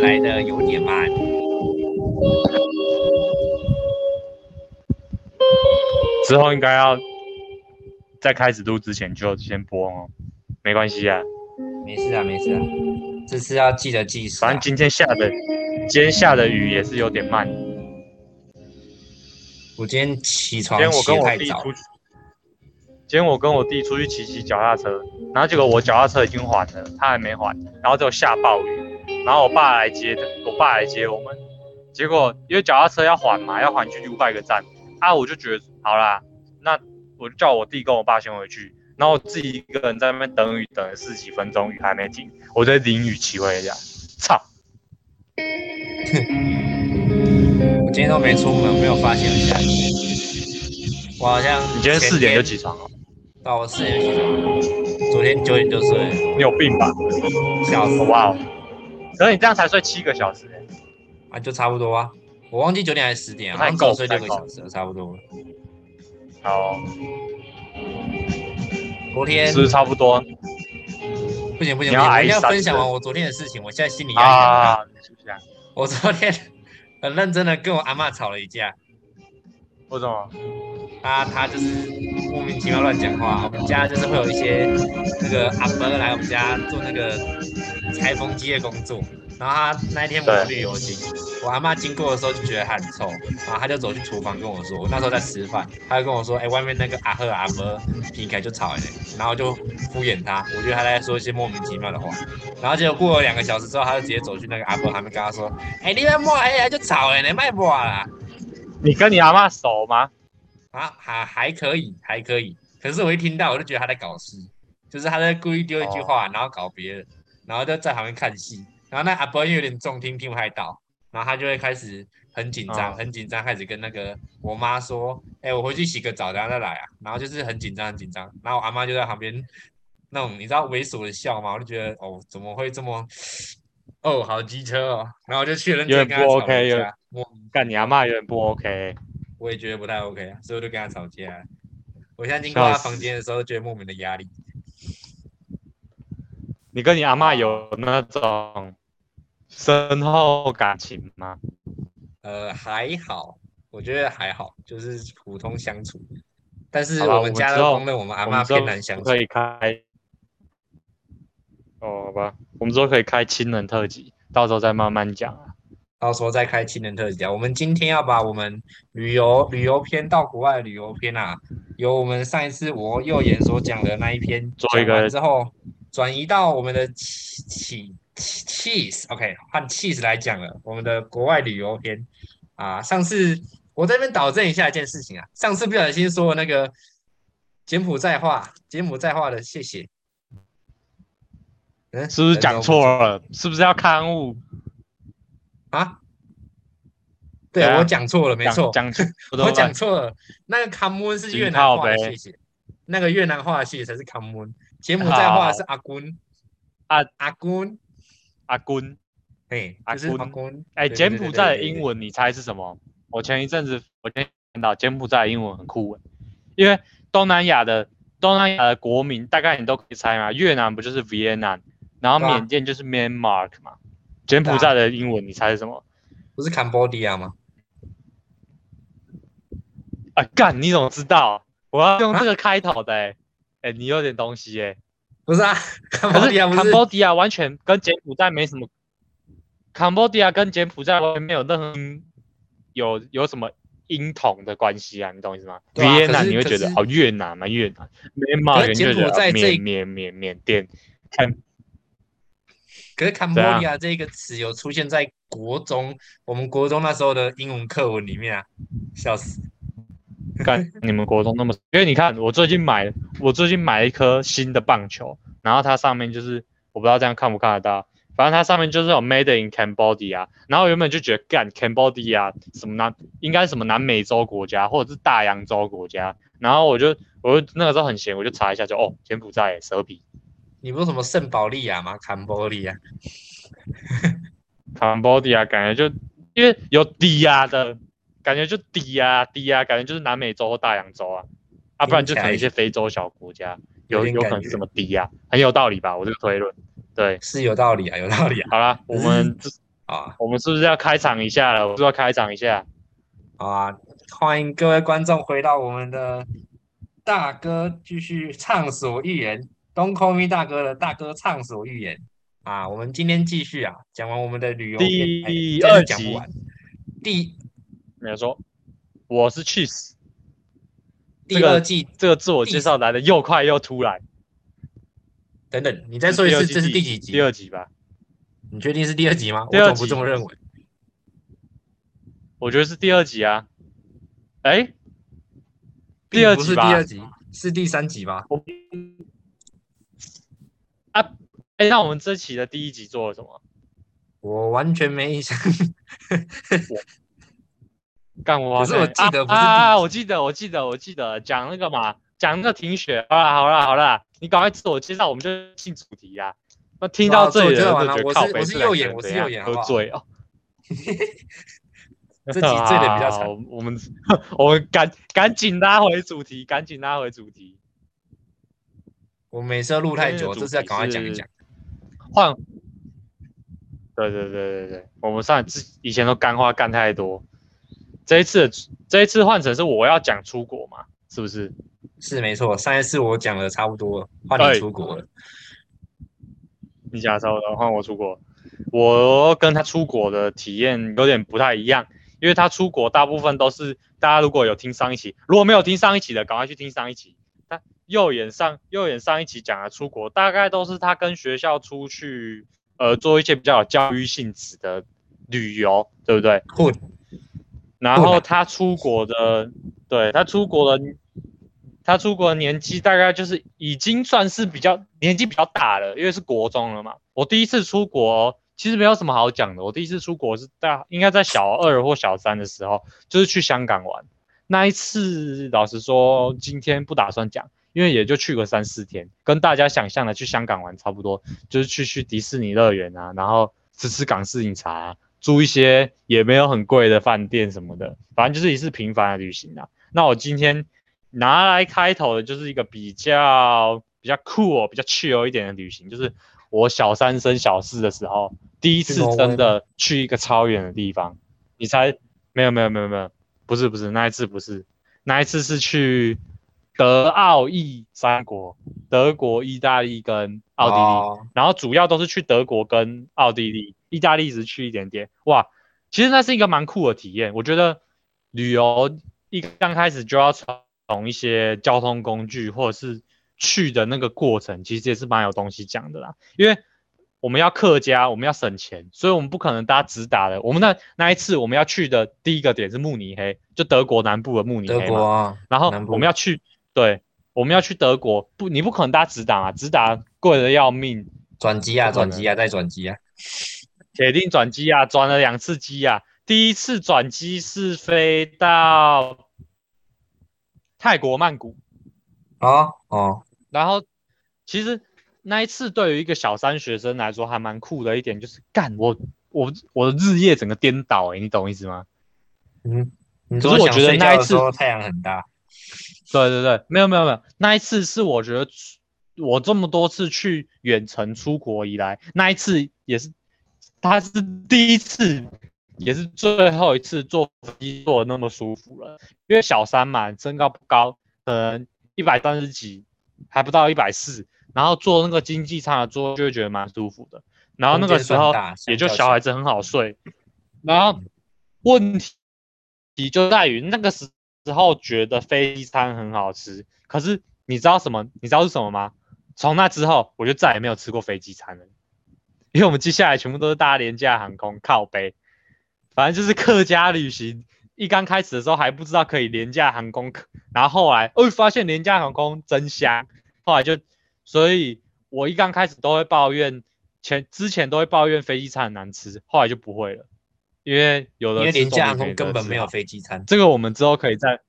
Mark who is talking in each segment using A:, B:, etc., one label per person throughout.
A: 片来的有点慢。
B: 之后应该要在开始录之前就先播哦，没关系啊，
A: 没事啊，没事啊，这次要记得计时、啊。
B: 反正今天下的今天下的雨也是有点慢。
A: 我今天起
B: 今
A: 床
B: 天我跟我弟出，去，今天我跟我弟出去骑骑脚踏车，然后结果我脚踏车已经还了，他还没还，然后就下暴雨，然后我爸来接的，我爸来接我们，结果因为脚踏车要还嘛，要还去五百个站，啊，我就觉得好啦，那我就叫我弟跟我爸先回去，然后我自己一个人在那边等雨，等了十几分钟，雨还没停，我在淋雨骑回家，操！
A: 我今天都没出门，没有发现有下雨。我好像
B: 你今天四点就
A: 起，
B: 床了，
A: 到我四点起床，昨天九点就睡，
B: 你有病吧？
A: 笑死！
B: 哇哦，可是你这样才睡七个小时、欸，
A: 啊，就差不多啊。我忘记九点还是十点啊，
B: 不太
A: 好像
B: 够
A: 睡六个小时了，差不多了。
B: 好，
A: 昨天
B: 是不是差不多
A: 不行不行不行，
B: 你要
A: 我一定要
B: 挨三次
A: 分享完我昨天的事情，我现在心里压力很大。我昨天很认真的跟我阿嬷吵了一架，
B: 为什么？
A: 她她就是莫名其妙乱讲话。我们家就是会有一些那个阿伯来我们家做那个裁缝机的工作，然后他那一天抹绿油精，我阿妈经过的时候就觉得他很臭，然后他就走去厨房跟我说，我那时候在吃饭，他就跟我说，哎、外面那个阿赫阿伯劈开就吵了、然后就敷衍他，我觉得他在说一些莫名其妙的话，然后结果过了两个小时之后，他就直接走去那个阿伯旁边跟他说，哎、你别抹，哎呀就吵了，你卖抹啦。
B: 你跟你阿妈熟吗？
A: 啊，还还可以，还可以。可是我一听到，我就觉得他在搞事，就是他在故意丢一句话，然后搞别人，然后就在旁边看戏。然后那阿伯因为有点重听，听不太到，然后他就会开始很紧张，
B: 哦
A: 很紧张，开始跟那个我妈说：“哎、我回去洗个澡，然后再来啊。”然后就是很紧张，很紧张。然后我阿妈就在旁边那种你知道猥琐的笑吗？我就觉得哦，怎么会这么哦，好机车哦。然后我就去认
B: 有点不
A: 真跟他吵了
B: OK，有
A: 一架，我
B: 干你阿妈有点不 OK，
A: 我也觉得不太 OK 啊，所以我就跟他吵架。我现在经过他房间的时候，觉得莫名的压力。
B: 你跟你阿妈有那种深厚感情吗？
A: 呃，还好，我觉得还好，就是普通相处。但是我们家
B: 我们之后
A: 都公认我们阿妈偏难相处
B: 可。以开。哦，好吧，我们之后可以开亲人特辑，到时候再慢慢讲啊。
A: 到时候再开亲人特辑啊。我们今天要把我们旅游旅游篇到国外的旅游篇啊，由我们上一次我右眼所讲的那一篇
B: 做个
A: 之后，转移到我们的起起起 cheese，OK，换 cheese 来讲了我们的国外旅游篇啊。上次我这边导正一下一件事情啊，上次不小心说那个柬埔寨话，柬埔寨话的谢谢。嗯，
B: 是不是讲
A: 人
B: 错了？是不是要刊物？
A: 啊？对，我讲错了，没错，
B: 讲错，
A: 我讲错了。那个 common 是越南话的谢谢，那个越南话的谢谢才是 common，柬埔寨话是阿君
B: 啊
A: 阿君，
B: 阿君。
A: 哎，
B: 阿
A: 就是阿。
B: 哎，柬埔寨的英。文你猜是什么？我前一阵子我今天看到柬埔寨的英文很酷欸因为东南亚的东南亚的国民大概你都可以猜嘛，越南不就是 Vietnam，然后缅甸就是 Myanmar 嘛，柬埔寨的英文你猜是什么？
A: 不是 Cambodia 吗？
B: 啊，干，你怎么知道？我要用
A: 啊
B: 这个开头的哎、哎、你有点东西哎、
A: 不是啊，Cambodia 不是
B: Cambodia 完全跟柬埔寨没什么，Cambodia 跟柬埔寨完全没有任何有有什么音同的关系啊，你懂我意思吗？越南你会觉得哦越南嘛越南
A: 柬
B: 你就觉得哦
A: 埔寨这
B: 缅缅缅缅甸，看
A: 可是 Cambodia 这个词有出现在国中，我们国中那时候的英文课文里面啊，笑死。
B: 干你们国中那么，因为你看我最近买我最近买了一颗新的棒球，然后它上面就是我不知道这样看不看得到，反正它上面就是有 Made in Cambodia，然后原本就觉得干 Cambodia 什么南应该什么南美洲国家或者是大洋洲国家，然后我就我就那个时候很闲，我就查一下就哦柬埔寨耶蛇皮
A: 你不是什么圣保利亚吗坎
B: 波利亚，坎波利亚。感觉就因为有低压的感觉就低压低压，感觉就是南美洲或大洋洲啊，啊不然就可能一些非洲小国家有
A: 有
B: 可能是什么低压，很有道理吧？我这个推论，对。
A: 是有道理啊，有道理啊。
B: 好啦，我们 这
A: 啊，
B: 我们是不是要开场一下了？我是不是要开场一下。
A: 好啊，欢迎各位观众回到我们的大哥继续畅所欲言，Don't call me 大哥的大哥畅所欲言啊！我们今天继续啊，讲完我们的旅游
B: 第二集
A: 讲不完。第
B: 没有说，我是 Cheese。
A: 第二季
B: 这个自我介绍来的又快又突然。
A: 等等，你再说一次，这是第几集？
B: 第二集吧。
A: 你确定是第二集吗？
B: 第二集
A: 我总不这么认为。
B: 我觉得是第二集啊。哎，第
A: 并不是第
B: 二集吧
A: 二集，是第三集吧？
B: 啊，哎，那我们这期的第一集做了什么？
A: 我完全没印象。
B: 干我
A: 可是我记得不是
B: 啊啊！我记得，我记得，我记得讲那个嘛，讲那个停雪。好啦，好啦，好啦，你赶快自我介绍，我们就进主题啊。那听到这里的觉得
A: 我
B: 北，
A: 我是右眼我是右眼
B: 喝醉哦。
A: 这集醉的比较惨
B: 好我们我们赶赶紧拉回主题，赶紧拉回主题。
A: 我每次都录太久，
B: 今天的主
A: 这次要赶快讲一
B: 题
A: 讲。
B: 换，对对对对对，我们上次以前都干话干太多，这一次这一次换成是我要讲出国嘛，是不是？
A: 是没错，上一次我讲的差不多了，换
B: 哎
A: 你出国了。
B: 你讲差不多，换我出国，我跟他出国的体验有点不太一样，因为他出国大部分都是大家如果有听上一期，如果没有听上一期的，赶快去听上一期。他右眼上右眼上一期讲的出国，大概都是他跟学校出去，呃，做一些比较有教育性质的旅游，对不对？
A: 混
B: 然后他出国的，对他出国的，他出国的年纪大概就是已经算是比较年纪比较大了，因为是国中了嘛。我第一次出国其实没有什么好讲的，我第一次出国是大应该在小二或小三的时候，就是去香港玩。那一次老实说，今天不打算讲，因为也就去个三四天，跟大家想象的去香港玩差不多，就是去去迪士尼乐园啊，然后吃吃港式饮茶、啊，住一些也没有很贵的饭店什么的，反正就是一次平凡的旅行啊。那我今天拿来开头的就是一个比较比较酷哦、比较 chill 一点的旅行，就是我小三升小四的时候，第一次真的去一个超远的地方。你猜？没有没有没有没有，不是不是，那一次不是，那一次是去德奥意三国，德国、意大利跟奥地利。
A: 哦
B: 然后主要都是去德国跟奥地利，意大利只去一点点。哇，其实那是一个蛮酷的体验。我觉得旅游一刚开始就要从一些交通工具或者是去的那个过程，其实也是蛮有东西讲的啦。因为我们要客家，我们要省钱，所以我们不可能搭直达的。我们那那一次我们要去的第一个点是慕尼黑，就德国南部的慕尼黑嘛。
A: 国啊，
B: 然后我们要去，对，我们要去德国，不，你不可能搭直达啊，直达贵的要命，
A: 转机啊，转机啊，再转机啊。
B: 铁定转机啊，转了两次机啊。第一次转机是飞到泰国曼谷，
A: 哦哦，
B: 然后其实那一次对于一个小三学生来说还蛮酷的一点，就是干我我我的日夜整个颠倒诶、你懂意思吗？
A: 嗯，你
B: 可是我觉得那一次
A: 太阳很大，
B: 对对对，没有没有没有，那一次是我觉得我这么多次去远程出国以来，那一次也是，他是第一次，也是最后一次坐飞机坐的那么舒服了。因为小三嘛，身高不高，可能一百三十几，还不到一百四，然后坐那个经济舱的座就会觉得蛮舒服的。然后那个时候也就小孩子很好睡，然后问题就在于那个时之后觉得飞机餐很好吃，可是你知道什么？你知道是什么吗？从那之后我就再也没有吃过飞机餐了，因为我们接下来全部都是搭廉价航空靠背，反正就是客家旅行。一刚开始的时候还不知道可以廉价航空，然后后来哦发现廉价航空真香，后来就，所以我一刚开始都会抱怨，前之前都会抱怨飞机餐很难吃，后来就不会了，因为有的
A: 因为廉价航
B: 空
A: 空根本没有飞机餐。
B: 这个我们之后可以在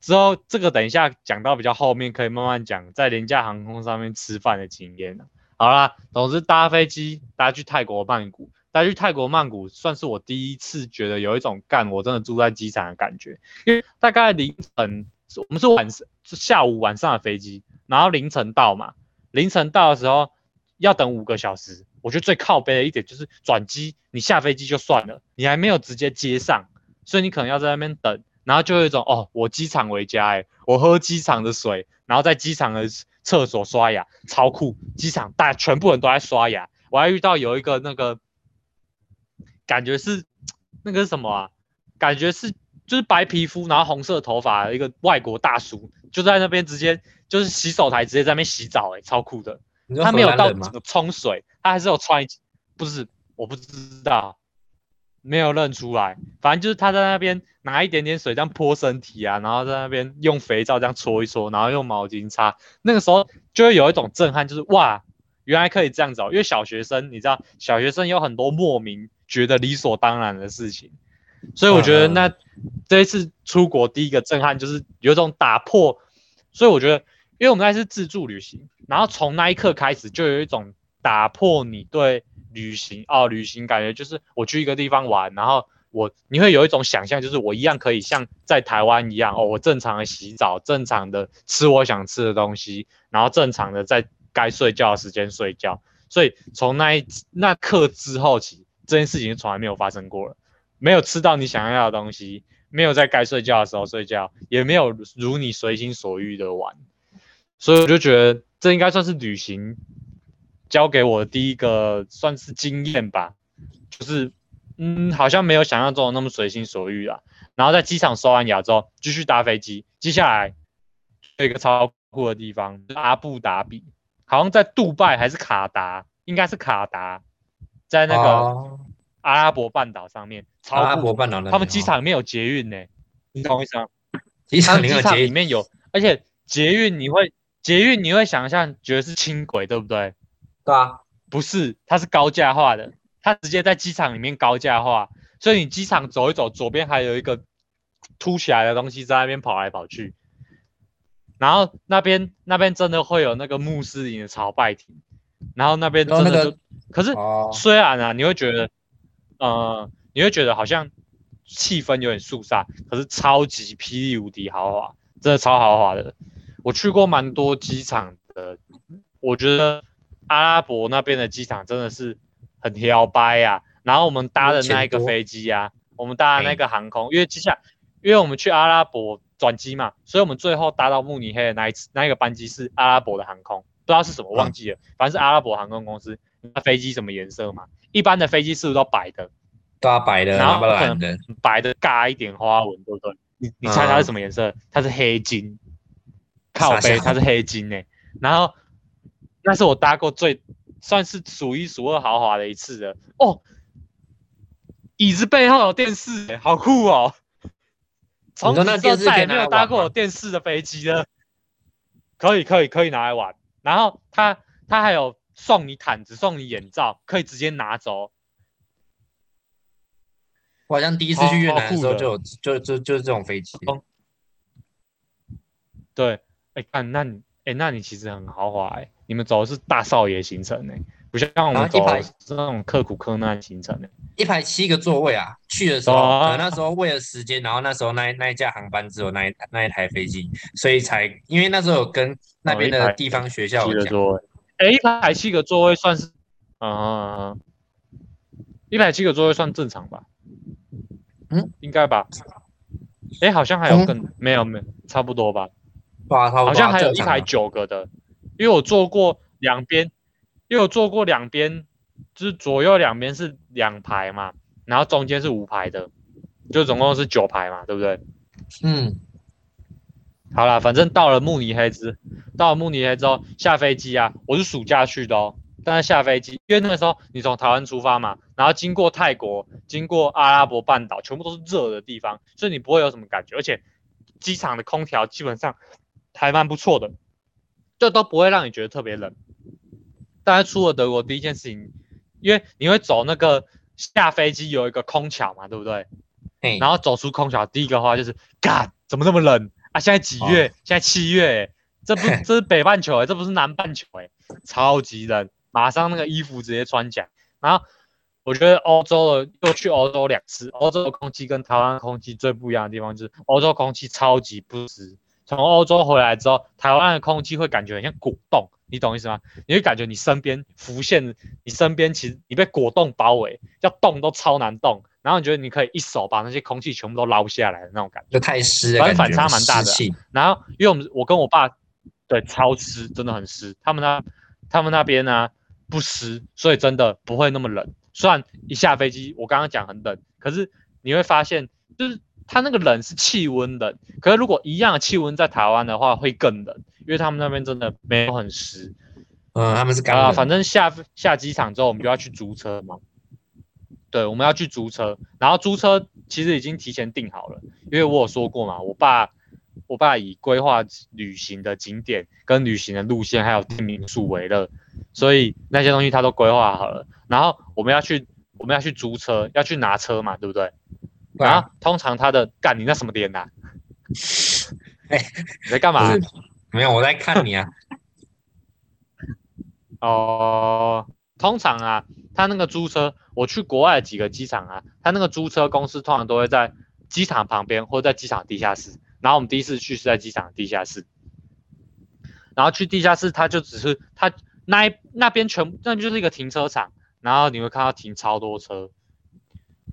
B: 之后这个等一下讲到比较后面，可以慢慢讲在廉价航空上面吃饭的经验好啦，总之搭飞机搭去泰国曼谷，搭去泰国曼谷算是我第一次觉得有一种干我真的住在机场的感觉，因为大概凌晨我们是晚上是下午晚上的飞机，然后凌晨到嘛，凌晨到的时候要等五个小时。我觉得最靠背的一点就是转机，你下飞机就算了，你还没有直接接上，所以你可能要在那边等，然后就有一种哦，我机场回家哎，我喝机场的水，然后在机场的厕所刷牙，超酷，机场大全部人都在刷牙，我还遇到有一个那个，感觉是那个什么啊？感觉是就是白皮肤，然后红色头发一个外国大叔，就在那边直接就是洗手台直接在那边洗澡哎，超酷的。他没有到整个冲水，他还是有穿，不是我不知道，没有认出来。反正就是他在那边拿一点点水这样泼身体啊，然后在那边用肥皂这样搓一搓，然后用毛巾擦。那个时候就会有一种震撼，就是哇，原来可以这样子。哦。因为小学生你知道，小学生有很多莫名觉得理所当然的事情，所以我觉得那这一次出国第一个震撼就是有种打破。所以我觉得。因为我们那是自助旅行，然后从那一刻开始就有一种打破你对旅行哦，旅行感觉就是我去一个地方玩，然后我你会有一种想象，就是我一样可以像在台湾一样哦，我正常的洗澡，正常的吃我想吃的东西，然后正常的在该睡觉的时间睡觉。所以从那一那刻之后起，这件事情从来没有发生过了，没有吃到你想要的东西，没有在该睡觉的时候睡觉，也没有如你随心所欲的玩。所以我就觉得这应该算是旅行教给我的第一个算是经验吧，就是嗯，好像没有想象中的那么随心所欲啊。然后在机场刷完牙之后，继续搭飞机，接下来有一个超酷的地方，阿布达比，好像在杜拜还是卡达，应该是卡达，在那个阿拉伯半岛上面，
A: 阿拉伯半岛
B: 他们机场里面有捷运呢，你懂我意思吗？
A: 机场
B: 里面有，而且捷运你会。捷运你会想象觉得是轻轨，对不对？
A: 对啊，
B: 不是，它是高架化的，它直接在机场里面高架化，所以你机场走一走，左边还有一个凸起来的东西在那边跑来跑去，然后那边那边真的会有那个穆斯林的朝拜亭，然后那边真的就，可是虽然啊，你会觉得，呃，你会觉得好像气氛有点肃杀，可是超级霹雳无敌豪华，真的超豪华的。我去过蛮多机场的，我觉得阿拉伯那边的机场真的是很摇摆呀。然后我们搭的那一个飞机啊，我们搭的那个航空，因为接下来，因为我们去阿拉伯转机嘛，所以我们最后搭到慕尼黑的那一次那一个班机是阿拉伯的航空，不知道是什么忘记了，反正是阿拉伯航空公司。那飞机什么颜色嘛？一般的飞机是不是都白的？
A: 都白的，
B: 然后可能白的尬一点花纹，对不对？你你猜它是什么颜色？它是黑金。靠背，它是黑金诶，然后那是我搭过最算是数一数二豪华的一次的哦。椅子背后有电视，好酷哦！从此之后再也没有搭过有电视的飞机了。可以可以可以拿来玩，然后他他还有送你毯子，送你眼罩，可以直接拿走。
A: 我好像第一次去越南的时候就有就就就是这种飞机。
B: 对。哎，看那你，哎，那你其实很豪华哎，你们走的是大少爷行程哎，不像我们走那种刻苦克难行程哎。
A: 一排七个座位啊，去的时候，可能那时候为了时间，然后那时候那那一架航班只有那一那一台飞机，所以才因为那时候有跟那边的地方学校讲。
B: 哎，一排七个座位算是，啊，一排七个座位算正常吧？嗯，应该吧？哎，好像还有更没有没有，差不多吧？好像还有一排九个的，因为我坐过两边，因为我坐过两边，就是左右两边是两排嘛，然后中间是五排的，就总共是九排嘛，对不对？嗯，好啦，反正到了慕尼黑之，到了慕尼黑之后下飞机啊，我是暑假去的哦，但是下飞机，因为那个时候你从台湾出发嘛，然后经过泰国，经过阿拉伯半岛，全部都是热的地方，所以你不会有什么感觉，而且机场的空调基本上。还蛮不错的，就都不会让你觉得特别冷。但是出了德国第一件事情，因为你会走那个下飞机有一个空桥嘛，对不对？然后走出空桥，第一个话就是，干，怎么那么冷啊？现在几月？现在七月，这不这是北半球哎，这不是南半球哎，超级冷，马上那个衣服直接穿起来。然后我觉得欧洲的又去欧洲两次，欧洲的空气跟台湾空气最不一样的地方就是欧洲空气超级不湿。从欧洲回来之后，台湾的空气会感觉很像果冻，你懂意思吗？你会感觉你身边浮现，你身边其实你被果冻包围，要动都超难动，然后你觉得你可以一手把那些空气全部都捞下来的那种感觉，
A: 就太湿了，
B: 反正反差蛮大的然后因为我们我跟我爸对超湿，真的很湿。他们那他们那边呢不湿，所以真的不会那么冷。虽然一下飞机我刚刚讲很冷，可是你会发现就是它那个冷是气温冷，可是如果一样的气温在台湾的话会更冷，因为他们那边真的没有很湿
A: 嗯，他们是干
B: 啊。反正下下机场之后我们就要去租车嘛。对，我们要去租车，然后租车其实已经提前订好了，因为我有说过嘛，我爸我爸以规划旅行的景点、跟旅行的路线还有订民宿为乐，所以那些东西他都规划好了。然后我们要去我们要去租车，要去拿车嘛，对不对？
A: 对啊
B: 然后通常他的干你那什么脸呐、
A: 哎
B: 你在干嘛？
A: 没有，我在看你啊。
B: 哦，通常啊，他那个租车，我去国外的几个机场啊，他那个租车公司通常都会在机场旁边或者在机场地下室。然后我们第一次去是在机场地下室，然后去地下室，他就只是他那一那边全部那就是一个停车场，然后你会看到停超多车，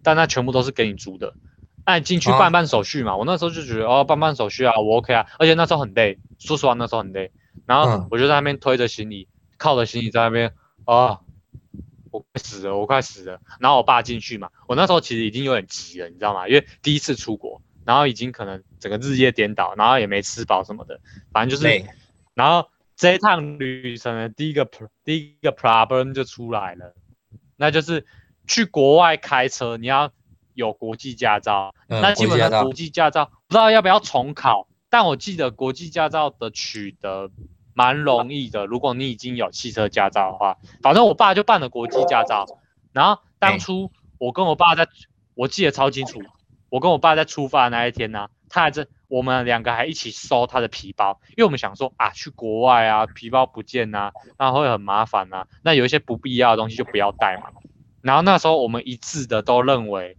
B: 但那全部都是给你租的。那你进去
A: 哦
B: 办办手续嘛，我那时候就觉得哦，办办手续啊，我 OK 啊，而且那时候很累，说实话那时候很累，然后
A: 嗯
B: 我就在那边推着行李，靠着行李在那边，啊，我快死了，我快死了。然后我爸进去嘛，我那时候其实已经有点急了，你知道吗？因为第一次出国，然后已经可能整个日夜颠倒，然后也没吃饱什么的，反正就是，然后这一趟旅程的第一个第一个 problem 就出来了，那就是去国外开车，你要有国际驾照。
A: 嗯，
B: 那基本上
A: 国际驾照
B: 不知道要不要重考，但我记得国际驾照的取得蛮容易的。如果你已经有汽车驾照的话，反正我爸就办了国际驾照。然后当初我跟我爸在，我记得超清楚，我跟我爸在出发那一天呢、他还在我们两个还一起收他的皮包，因为我们想说啊，去国外啊，皮包不见呐、那会很麻烦呐、那有一些不必要的东西就不要带嘛。然后那时候我们一致的都认为，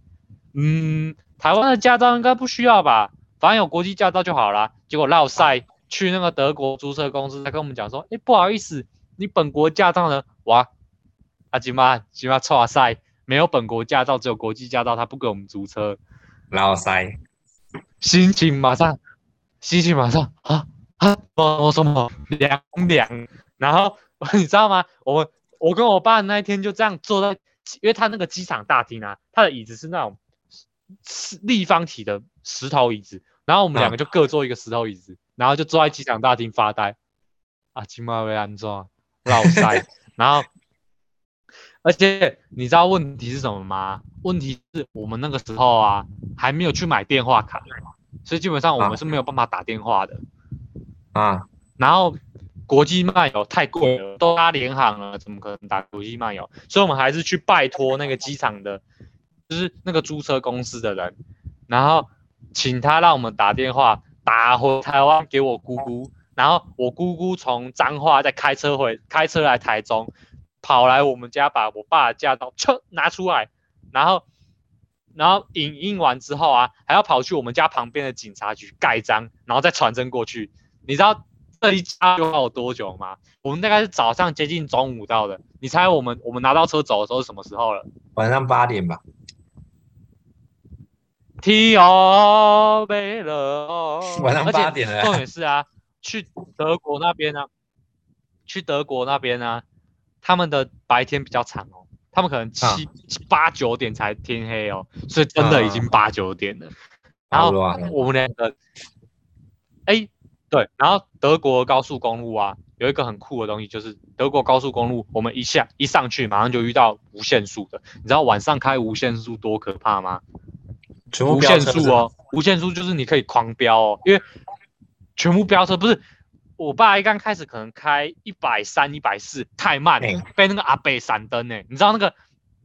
B: 嗯，台湾的驾照应该不需要吧，反正有国际驾照就好啦。结果绕赛去那个德国租车公司，他跟我们讲说，哎，不好意思，你本国驾照呢？哇，阿吉妈吉妈错赛，没有本国驾照，只有国际驾照，他不给我们租车，
A: 老塞，
B: 心情马上，心情马上啊啊，我什么凉凉，然后 你知道吗？我我跟我爸那一天就这样坐在，因为他那个机场大厅啊，他的椅子是那种是立方体的石头椅子，然后我们两个就各坐一个石头椅子，然后就坐在机场大厅发呆。啊，今晚会安装老塞，然后而且你知道问题是什么吗？问题是我们那个时候啊还没有去买电话卡，所以基本上我
A: 啊
B: 们是没有办法打电话的。
A: 啊，
B: 然后国际漫游太贵了，都搭联航了，怎么可能打国际漫游？所以我们还是去拜托那个机场的，就是那个租车公司的人，然后请他让我们打电话打回台湾给我姑姑，然后我姑姑从彰化再开车回开车来台中，跑来我们家把我爸的驾照车拿出来，然后。然后影印完之后啊，还要跑去我们家旁边的警察局盖章，然后再传真过去。你知道这一家要有多久吗？我们大概是早上接近中午到的。你猜我们我们拿到车走的时候是什么时候了
A: 晚上八点吧
B: ，？T O 贝了，
A: 晚上八点了
B: 重点是啊，去德国那边呢、去德国那边呢、他们的白天比较长哦，他们可能七、八九点才天黑哦，所以真的已经八九点了。然后我们两个，哎，对，然后德国高速公路啊，有一个很酷的东西，就是德国高速公路，我们一下一上去，马上就遇到无限速的。你知道晚上开无限速多可怕吗？
A: 全部
B: 无限速哦，无限速就是你可以狂飙哦，因为全部飙车不是。我爸一刚开始可能开一百三、一百四，太慢了
A: 哎，
B: 被那个阿北闪灯呢。你知道那个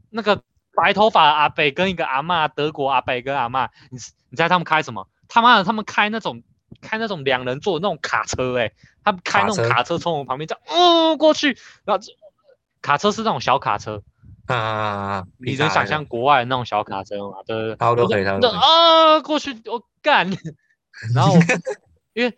B: 那个白头发的阿北跟一个阿嬷，德国阿北跟阿嬷，你你猜他们开什么？他妈的，他们开那种开那种两人座的那种卡车、欸，他们开那种
A: 卡车？
B: 从我旁边这样，嗯，过去，然后这卡车是那种小卡车，
A: 啊
B: 你能想象国外的那种小卡车吗？对对对，
A: 差不多可以，差不多。
B: 啊，过去我干，然后因为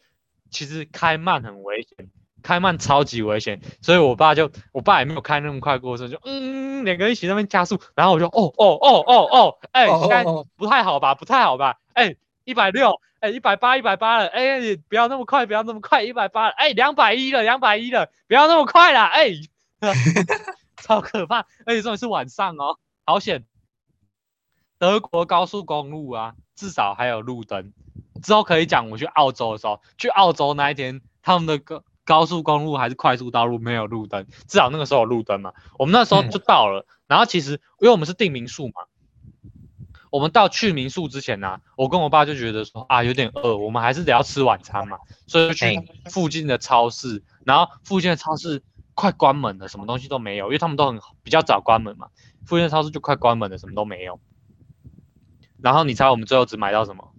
B: 其实开慢很危险，开慢超级危险，所以我爸就我爸也没有开那么快过车，就嗯两个人一起在那边加速，然后我就哦哦哦哦哦，哎，
A: 哦。
B: 现在
A: 哦
B: 不太好吧，不太好吧，哎，一百六，哎，一百八，一百八了，哎，不要那么快，不要那么快，一百八了，哎，两百一了，两百一了，不要那么快啦，哎，超可怕，而且重点是晚上哦，好险。德国高速公路啊，至少还有路灯。之后可以讲，我去澳洲的时候，去澳洲那一天，他们的高高速公路还是快速道路没有路灯，至少那个时候有路灯嘛。我们那时候就到了，然后其实因为我们是订民宿嘛，我们到去民宿之前呢、我跟我爸就觉得说啊有点饿，我们还是得要吃晚餐嘛，所以就去
A: 哎
B: 附近的超市，然后附近的超市快关门了，什么东西都没有，因为他们都很比较早关门嘛，附近的超市就快关门了，什么都没有。然后你猜我们最后只买到什么？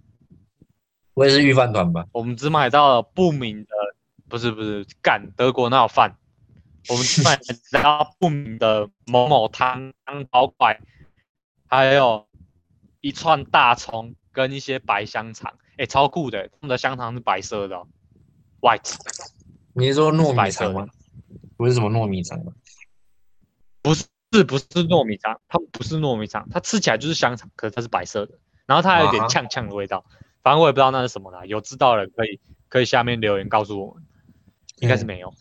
A: 我也是预饭团吧？
B: 我们只买到了不明的，不是不是，干德国那有饭，我们只买到不明的某某汤汤包块，还有一串大葱跟一些白香肠，哎，超酷的，他们的香肠是白色的、哦、，white，
A: 你是说糯米肠吗？不是什么糯米肠吗？
B: 不是不是糯米肠？它不是糯米肠，它吃起来就是香肠，可是它是白色的，然后它还有点呛呛的味道，反正我也不知道那是什么啦，有知道的可以可以下面留言告诉我们，应该是
A: 嗯
B: 没有。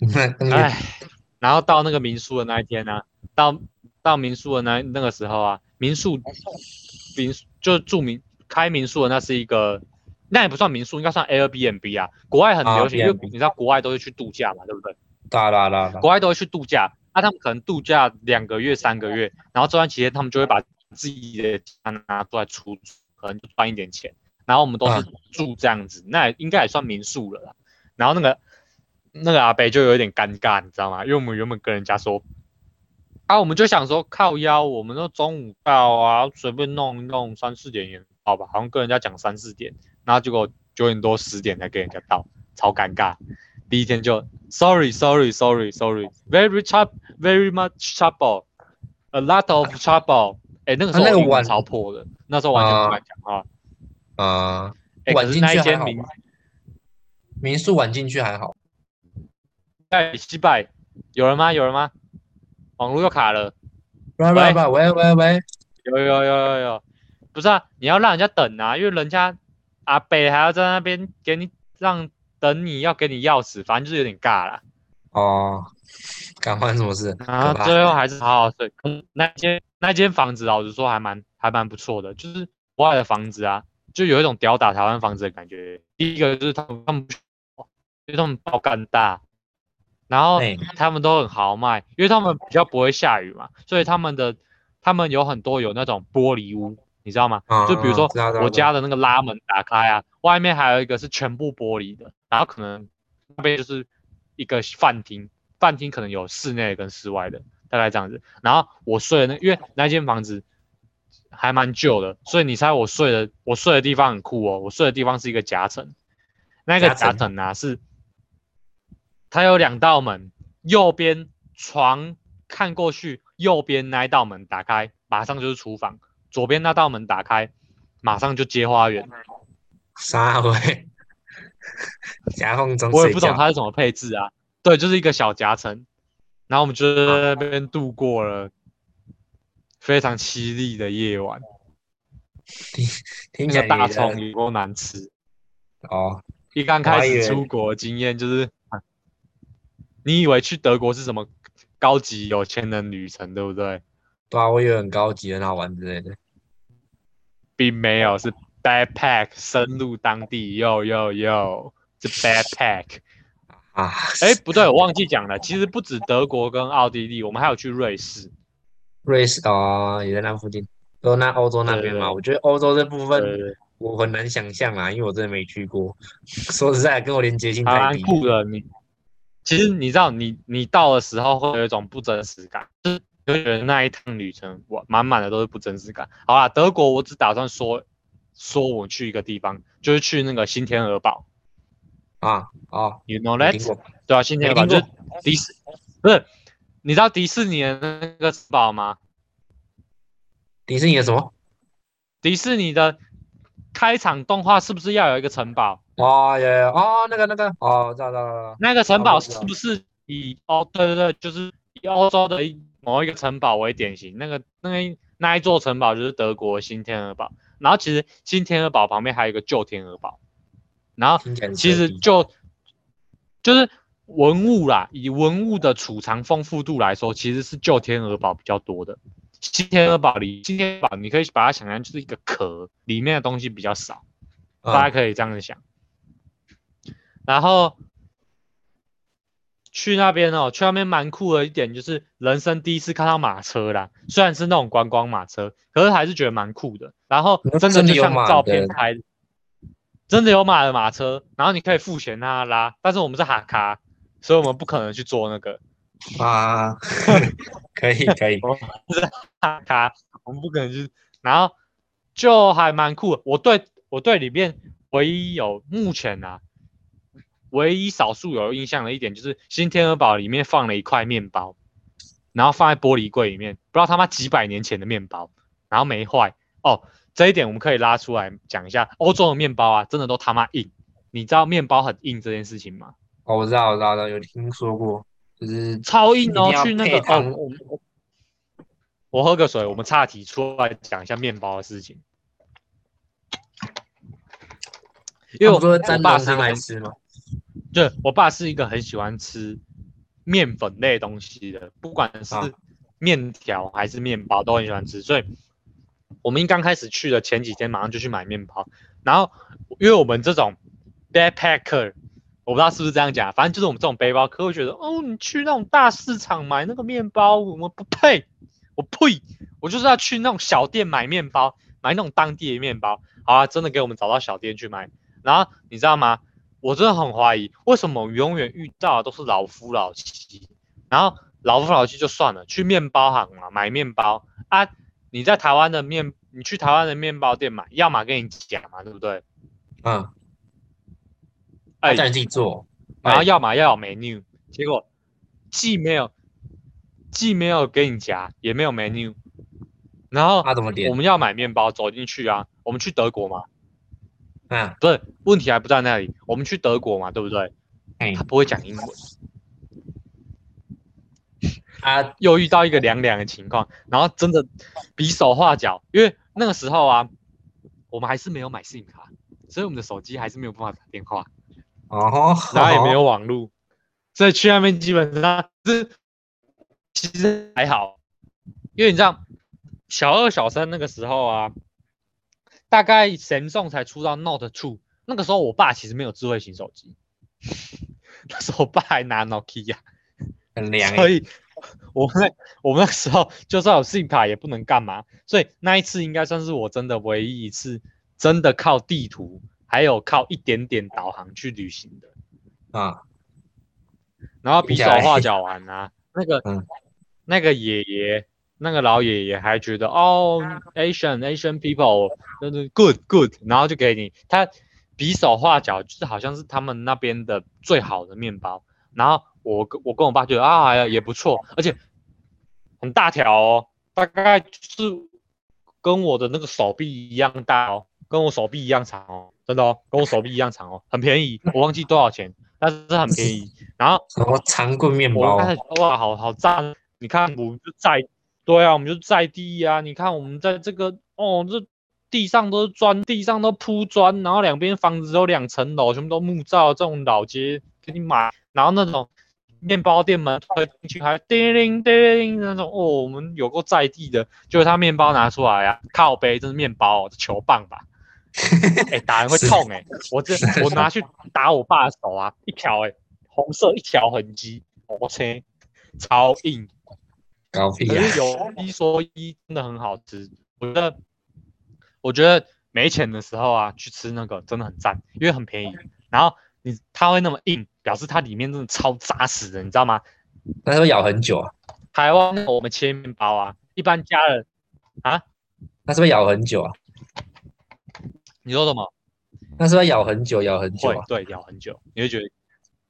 B: 哎
A: 个，
B: 然后到那个民宿的那一天呢、到到民宿的那那个时候啊，民宿民宿就是住民开民宿的那是一个，那也不算民宿，应该算 Airbnb 啊。国外很
A: 啊
B: 流行，因为你知道国外都会去度假嘛，对不对？
A: 哒啦啦啦，
B: 国外都会去度假，那、他们可能度假两个月、三个月，然后这段期间他们就会把自己的家拿出来出租，可能就赚一点钱。然后我们都是住这样子，那应该也算民宿了啦。然后那个那个阿北就有一点尴尬，你知道吗？因为我们原本跟人家说，啊，我们就想说靠腰，我们都中午到啊，随便弄一弄，三四点也到吧，好像跟人家讲三四点，然后结果九点多十点才给人家到，超尴尬。第一天就 sorry sorry sorry sorry very trouble very much trouble a lot of trouble，哎、那个时候我英文
A: 啊那个晚
B: 超破的，那时候完全不敢讲话。
A: 啊，
B: 哎、
A: 晚
B: 可是那间民
A: 民宿晚进去还好，
B: 在西拜有人吗？有人吗？网络又卡了。
A: 喂喂喂喂喂喂，
B: 有有有有有，不是啊，你要让人家等啊，因为人家阿北还要在那边给你让等你要给你钥匙，反正就是有点尬啦。
A: 哦，敢发生什么事？
B: 然后最后还是好好睡。嗯那间那间房子老实说还蛮还蛮不错的，就是国外的房子啊，就有一种吊打台湾房子的感觉。第一个就是他们他们因为他们爆干大，然后
A: 哎
B: 他们都很豪迈，因为他们比较不会下雨嘛，所以他们的他们有很多有那种玻璃屋，你知道吗？
A: 嗯
B: 就比如说我家的那个拉门打开啊，外面还有一个是全部玻璃的，然后可能那边就是一个饭厅，饭厅可能有室内跟室外的，大概这样子。然后我睡的那，因为那间房子还蛮旧的，所以你猜我睡的我睡的地方很酷哦，我睡的地方是一个夹层，那个夹
A: 层
B: 啊是它有两道门，右边床看过去，右边那一道门打开，马上就是厨房；左边那道门打开，马上就接花园。
A: 啥喂？夹缝中
B: 我也不懂，它是怎么配置啊。对，就是一个小夹层，然后我们就在那边度过了非常凄厉的夜晚。
A: 听
B: 那个大葱有多难吃。
A: 哦，
B: 一刚开始出国的经验就是，啊你以为去德国是什么高级有钱人旅程，对不对？
A: 对啊，我以为很高级、很好玩之类的。
B: 并没有，是 backpack 深入当地，哟哟哟，是 backpack。
A: 啊，
B: 哎，不对，我忘记讲了，其实不止德国跟奥地利，我们还有去瑞士。
A: 瑞士哦，也在那附近，都那欧洲那边嘛。我觉得欧洲这部分我很难想象啦，因为我真的没去过。说实在，跟我连接性太低。
B: 酷的。你其实你知道你，你到的时候会有一种不真实感，就是就觉得那一趟旅程我，满满的都是不真实感。好啦，德国我只打算说说我去一个地方，就是去那个新天鹅堡
A: 啊，啊
B: ，，you know that？
A: 过，
B: 对啊，新天鹅堡就是迪士，不是？你知道迪士尼的那个城堡吗？
A: 迪士尼的什么？
B: 迪士尼的开场动画是不是要有一个城堡？
A: 哦耶哦那个那个哦知道知道知道，
B: 那个城堡是不是以哦对对对，就是以欧洲的某一个城堡为典型？那个那个那一座城堡就是德国新天鹅堡，然后其实新天鹅堡旁边还有一个旧天鹅堡，然后其实就就是文物啦，以文物的储藏丰富度来说，其实是旧天鹅堡比较多的。新天鹅堡里，新天鹅堡你可以把它想象就是一个壳，里面的东西比较少，大家
A: 嗯
B: 可以这样子想。然后去那边哦，去那边蛮酷的一点就是人生第一次看到马车啦，虽然是那种观光马车，可是还是觉得蛮酷的。然后真的就像照片拍的，真的有马的马车，然后你可以付钱让它拉，但是我们是哈卡，所以我们不可能去坐那个
A: 啊，可 以可以，
B: 哈卡，我们不可能去，然后就还蛮酷的。我对我对里面唯一有目前啊，唯一少数有印象的一点就是新天鹅堡里面放了一块面包，然后放在玻璃柜里面，不知道他妈几百年前的面包，然后没坏哦。这一点我们可以拉出来讲一下，欧洲的面包啊，真的都他妈硬。你知道面包很硬这件事情吗？
A: 哦我知道我知道我知道有听说过，就是
B: 超硬哦去那个哦我喝个水，我们岔题出来讲一下面包的事情。因为我
A: 说
B: 我
A: 沾浓汤
B: 爸是一个很
A: 来吃吗？
B: 对我爸是一个很喜欢吃面粉类东西的，不管是
A: 啊
B: 面条还是面包都很喜欢吃，所以我们一刚开始去的前几天马上就去买面包，然后因为我们这种 backpacker，我不知道是不是这样讲，反正就是我们这种背包客会觉得，哦，你去那种大市场买那个面包，我们不配，我呸，我就是要去那种小店买面包，买那种当地的面包。好啊，真的给我们找到小店去买，然后你知道吗？我真的很怀疑，为什么我永远遇到的都是老夫老妻，然后老夫老妻就算了，去面包行嘛买面包。啊，你在台湾的面，你去台湾的面包店买，要么跟你讲嘛，对不对？
A: 嗯，
B: 哎、
A: 叫你自己做，
B: 然后
A: 哎。
B: 要么要有 menu，结果既没有既没有给你夹，也没有 menu，然后
A: 他怎么点？
B: 我？们要买面包走进去啊，我们去德国嘛，
A: 嗯，
B: 不是问题还不在那里，我们去德国嘛，对不对？
A: 哎
B: 他不会讲英文，
A: 啊，
B: 又遇到一个凉凉的情况，然后真的比手画脚，因为那个时候啊，我们还是没有买 SIM 卡，所以我们的手机还是没有办法打电话，
A: 哦，
B: 然后也没有网络，所以去那边基本上是其实还好，因为你知道小二小三那个时候啊，大概 Samsung 才出到 Note Two，那个时候我爸其实没有智慧型手机，那时候我爸还拿 Nokia。
A: 很凉欸，
B: 所以我们那我们那时候就算有 SIM 卡也不能干嘛，所以那一次应该算是我真的唯一一次真的靠地图，还有靠一点点导航去旅行的，
A: 啊，
B: 然后比手画脚玩啊，那个、
A: 嗯
B: 那个爷爷。那个老爷爷还觉得哦，Asian Asian people，真的 good good，然后就给你他比手画脚，就是好像是他们那边的最好的面包。然后我跟我跟我爸觉得啊也也不错，而且很大条哦，大概就是跟我的那个手臂一样大哦，跟我手臂一样长哦，真的哦，跟我手臂一样长哦，很便宜，我忘记多少钱，但是很便宜。然后
A: 什么长棍面包
B: 哇，好好赞！你看，我们就在，对啊，我们就在地呀、你看，我们在这个哦，这地上都是砖，地上都铺砖，然后两边房子都两层楼，全部都木造，这种老街给你买，然后那种面包店门推进去还叮铃叮铃那种哦，我们有过在地的，就是他面包拿出来啊，靠背这是面包哦，球棒吧。哎、打人会痛哎、我这 我拿去打我爸的手啊，一条哎、红色一条痕迹，我切，超硬。可
A: 搞屁啊！
B: 是有 一说一，真的很好吃。我觉得，我觉得没钱的时候啊，去吃那个真的很赞，因为很便宜。然后你它会那么硬，表示它里面真的超扎实的，你知道吗？
A: 那时候咬很久啊，
B: 台湾我们切面包啊，一般加了啊，
A: 那是不是咬很久啊？
B: 你说什么？
A: 那是不是咬很久，咬很久啊？
B: 会对，咬很久，你会觉得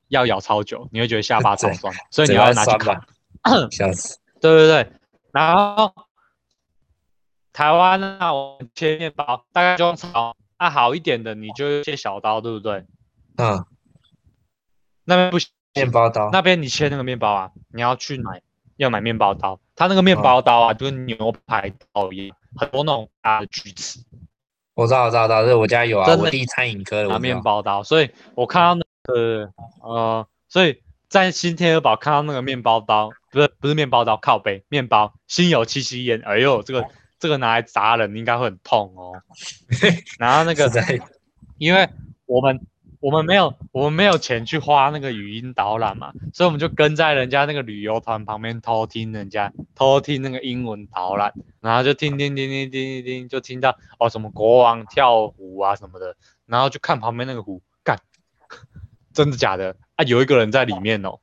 B: 要咬超久，你会觉得下巴 超
A: 对
B: 酸，所以你要拿去烤
A: 酸吧。笑死！
B: 对对对，然后台湾呢，我切面包大概就用炒，啊好一点的你就用一些小刀，对不对？
A: 嗯，
B: 那边不行，
A: 面包刀，
B: 那边你切那个面包啊，你要去买，要买面包刀。它那个面包刀啊，就跟牛排刀一样，很多那种大的锯齿。
A: 我知道，我知道，知道，这我家有啊，我弟餐饮科的，
B: 拿
A: 我知道。
B: 面包刀，所以我看到那个呃，所以在新天鹅堡看到那个面包刀，不是不是面包刀，靠背面包，心有戚戚焉。哎呦，这个这个拿来砸人应该会很痛哦。然后那个因为我们我们没有我们没有钱去花那个语音导览嘛，所以我们就跟在人家那个旅游团旁边偷听人家偷听那个英文导览，然后就听听听听听听听，就听到哦什么国王跳舞啊什么的，然后就看旁边那个湖，干，真的假的啊？有一个人在里面哦，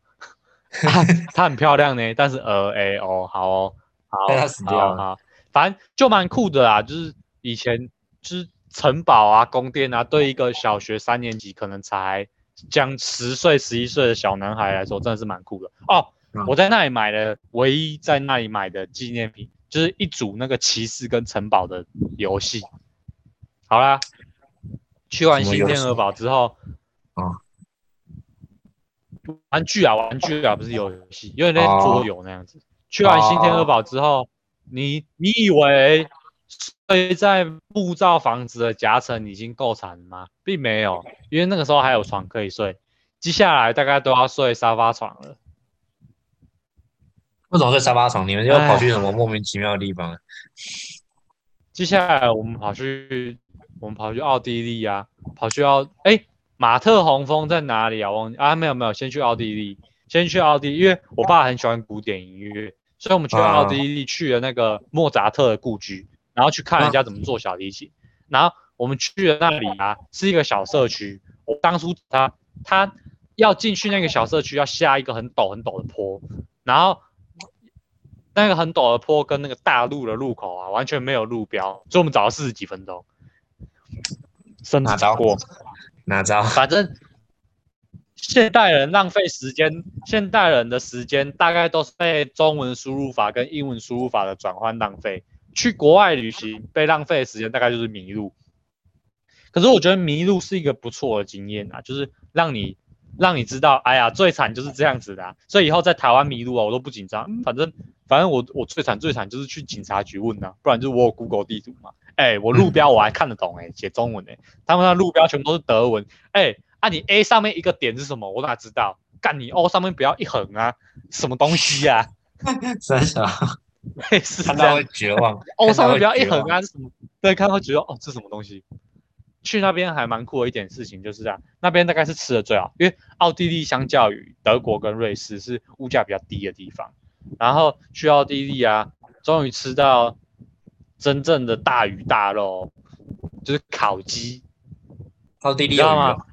B: 啊、她很漂亮呢，但是呃哎哦好哦好
A: 但她死掉了。
B: 好好，反正就蛮酷的啦，就是以前就是城堡啊、宫殿啊，对一个小学三年级可能才将十岁、十一岁的小男孩来说，真的是蛮酷的。哦。
A: 嗯。
B: 我在那里买的唯一在那里买的纪念品，就是一组那个骑士跟城堡的游戏。好啦，去完新天鹅堡之后，
A: 哦
B: 玩具啊，玩具啊，不是游戏，有点类似
A: 哦
B: 桌游那样子。去完新天鹅堡之后，你你以为睡在木造房子的夹层已经够惨了吗？并没有，因为那个时候还有床可以睡。接下来大概都要睡沙发床了。
A: 为什么睡沙发床？你们又跑去什么莫名其妙的地方？
B: 接下来我们跑去，我们跑去奥地利啊，跑去奥，哎，马特洪峰在哪里啊？忘记啊，没有没有，先去奥地利，先去奥地利，因为我爸很喜欢古典音乐，所以我们去
A: 啊
B: 奥地利去了那个莫扎特的故居，然后去看人家怎么做小提琴，然后我们去了那里啊，是一个小社区，我当初他他要进去那个小社区要下一个很陡很陡的坡，然后那个很陡的坡跟那个大路的路口啊，完全没有路标，所以我们找了四十几分钟，甚至
A: 哪招
B: 过。
A: 哪招？
B: 反正现代人浪费时间，现代人的时间大概都是被中文输入法跟英文输入法的转换浪费。去国外旅行被浪费的时间大概就是迷路。可是我觉得迷路是一个不错的经验啊，就是让你让你知道，哎呀，最惨就是这样子的、所以以后在台湾迷路啊，我都不紧张，反正反正我我最惨最惨就是去警察局问啊，不然就我有 Google 地图嘛，哎，我路标我还看得懂哎、写中文哎、他们那路标全部都是德文，哎，啊你 A 上面一个点是什么？我哪知道？干你 O 上面不要一横啊，什么东西呀、
A: 三小
B: 类似这样
A: 看到会绝望。
B: O 上面不要一横啊，是什么？对，看到会觉得哦，这什么东西？去那边还蛮酷的一点事情就是这样，那边大概是吃的最好，因为奥地利相较于德国跟瑞士是物价比较低的地方。然后去奥地利啊，终于吃到真正的大鱼大肉，就是烤鸡，
A: 奥地利
B: 你知道吗？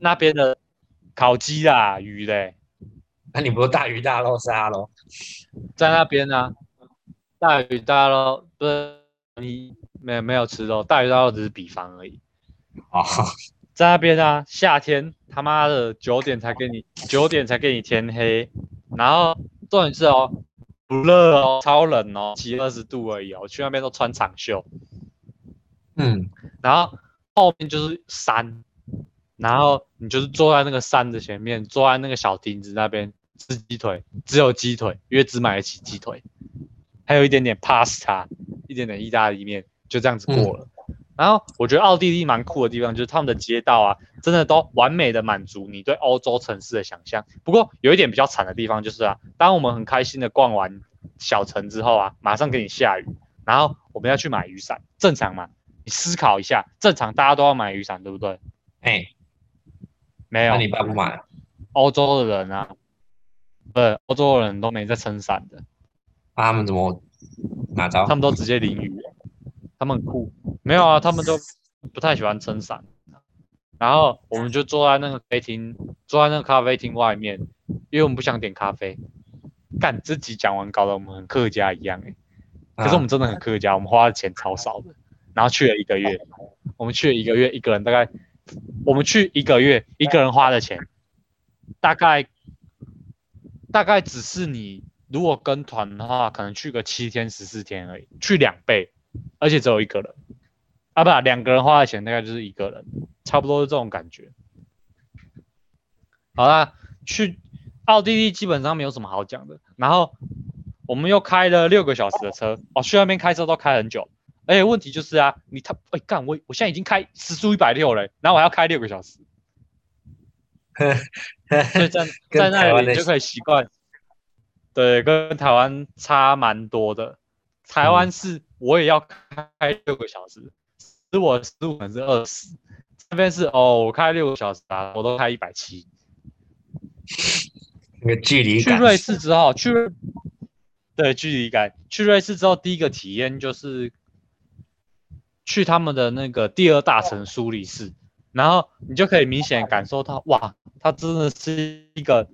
B: 那边的烤鸡啦，鱼嘞，
A: 那你不是大鱼大肉杀喽？
B: 在那边呢、大鱼大肉不是你没有没有吃肉，大鱼大肉只是比方而已。
A: 哦，
B: 在那边啊，夏天他妈的九点才给你九点才给你天黑，然后重点是哦，不热哦，超冷哦，七二十度而已哦，我去那边都穿长袖，
A: 嗯，
B: 然后后面就是山，然后你就是坐在那个山的前面，坐在那个小亭子那边吃鸡腿，只有鸡腿，因为只买得起鸡腿，还有一点点 pasta，一点点意大利面，就这样子过了。然后我觉得奥地利蛮酷的地方就是他们的街道啊，真的都完美的满足你对欧洲城市的想象。不过有一点比较惨的地方就是啊，当我们很开心的逛完小城之后啊，马上给你下雨，然后我们要去买雨伞，正常嘛？你思考一下，正常大家都要买雨伞，对不对？
A: 哎，
B: 没有
A: 那，你爸不买？
B: 欧洲的人啊，对，欧洲的人都没在撑伞的，
A: 那他们怎么哪招
B: 他？们都直接淋雨了，他们很酷。没有啊，他们都不太喜欢撑伞。然后我们就坐在那个咖啡厅，坐在那个咖啡厅外面，因为我们不想点咖啡。干，这集讲完搞得我们很客家一样哎、可是我们真的很客家，我们花的钱超少的，然后去了一个月，我们去了一个月，一个人大概，我们去一个月，一个人花的钱，大概大概只是你如果跟团的话，可能去个七天十四天而已，去两倍，而且只有一个人，啊不，两个人花的钱大概就是一个人，差不多是这种感觉。好啦，去奥地利基本上没有什么好讲的。然后我们又开了六个小时的车，哦，去那边开车都开很久。而且问题就是啊，你他哎干我我现在已经开时速一百六了，然后我还要开六个小时，所以在 在那里就可以习惯。对，跟台湾差蛮多的。台湾是我也要开六个小时，是我十五分是二十。这边是哦，我开六个小时啊，我都开一百七。
A: 那个距离
B: 去瑞士之后，去对距离感。去瑞士之后，第一个体验就是去他们的那个第二大城苏黎世，然后你就可以明显感受到，哇，它真的是一个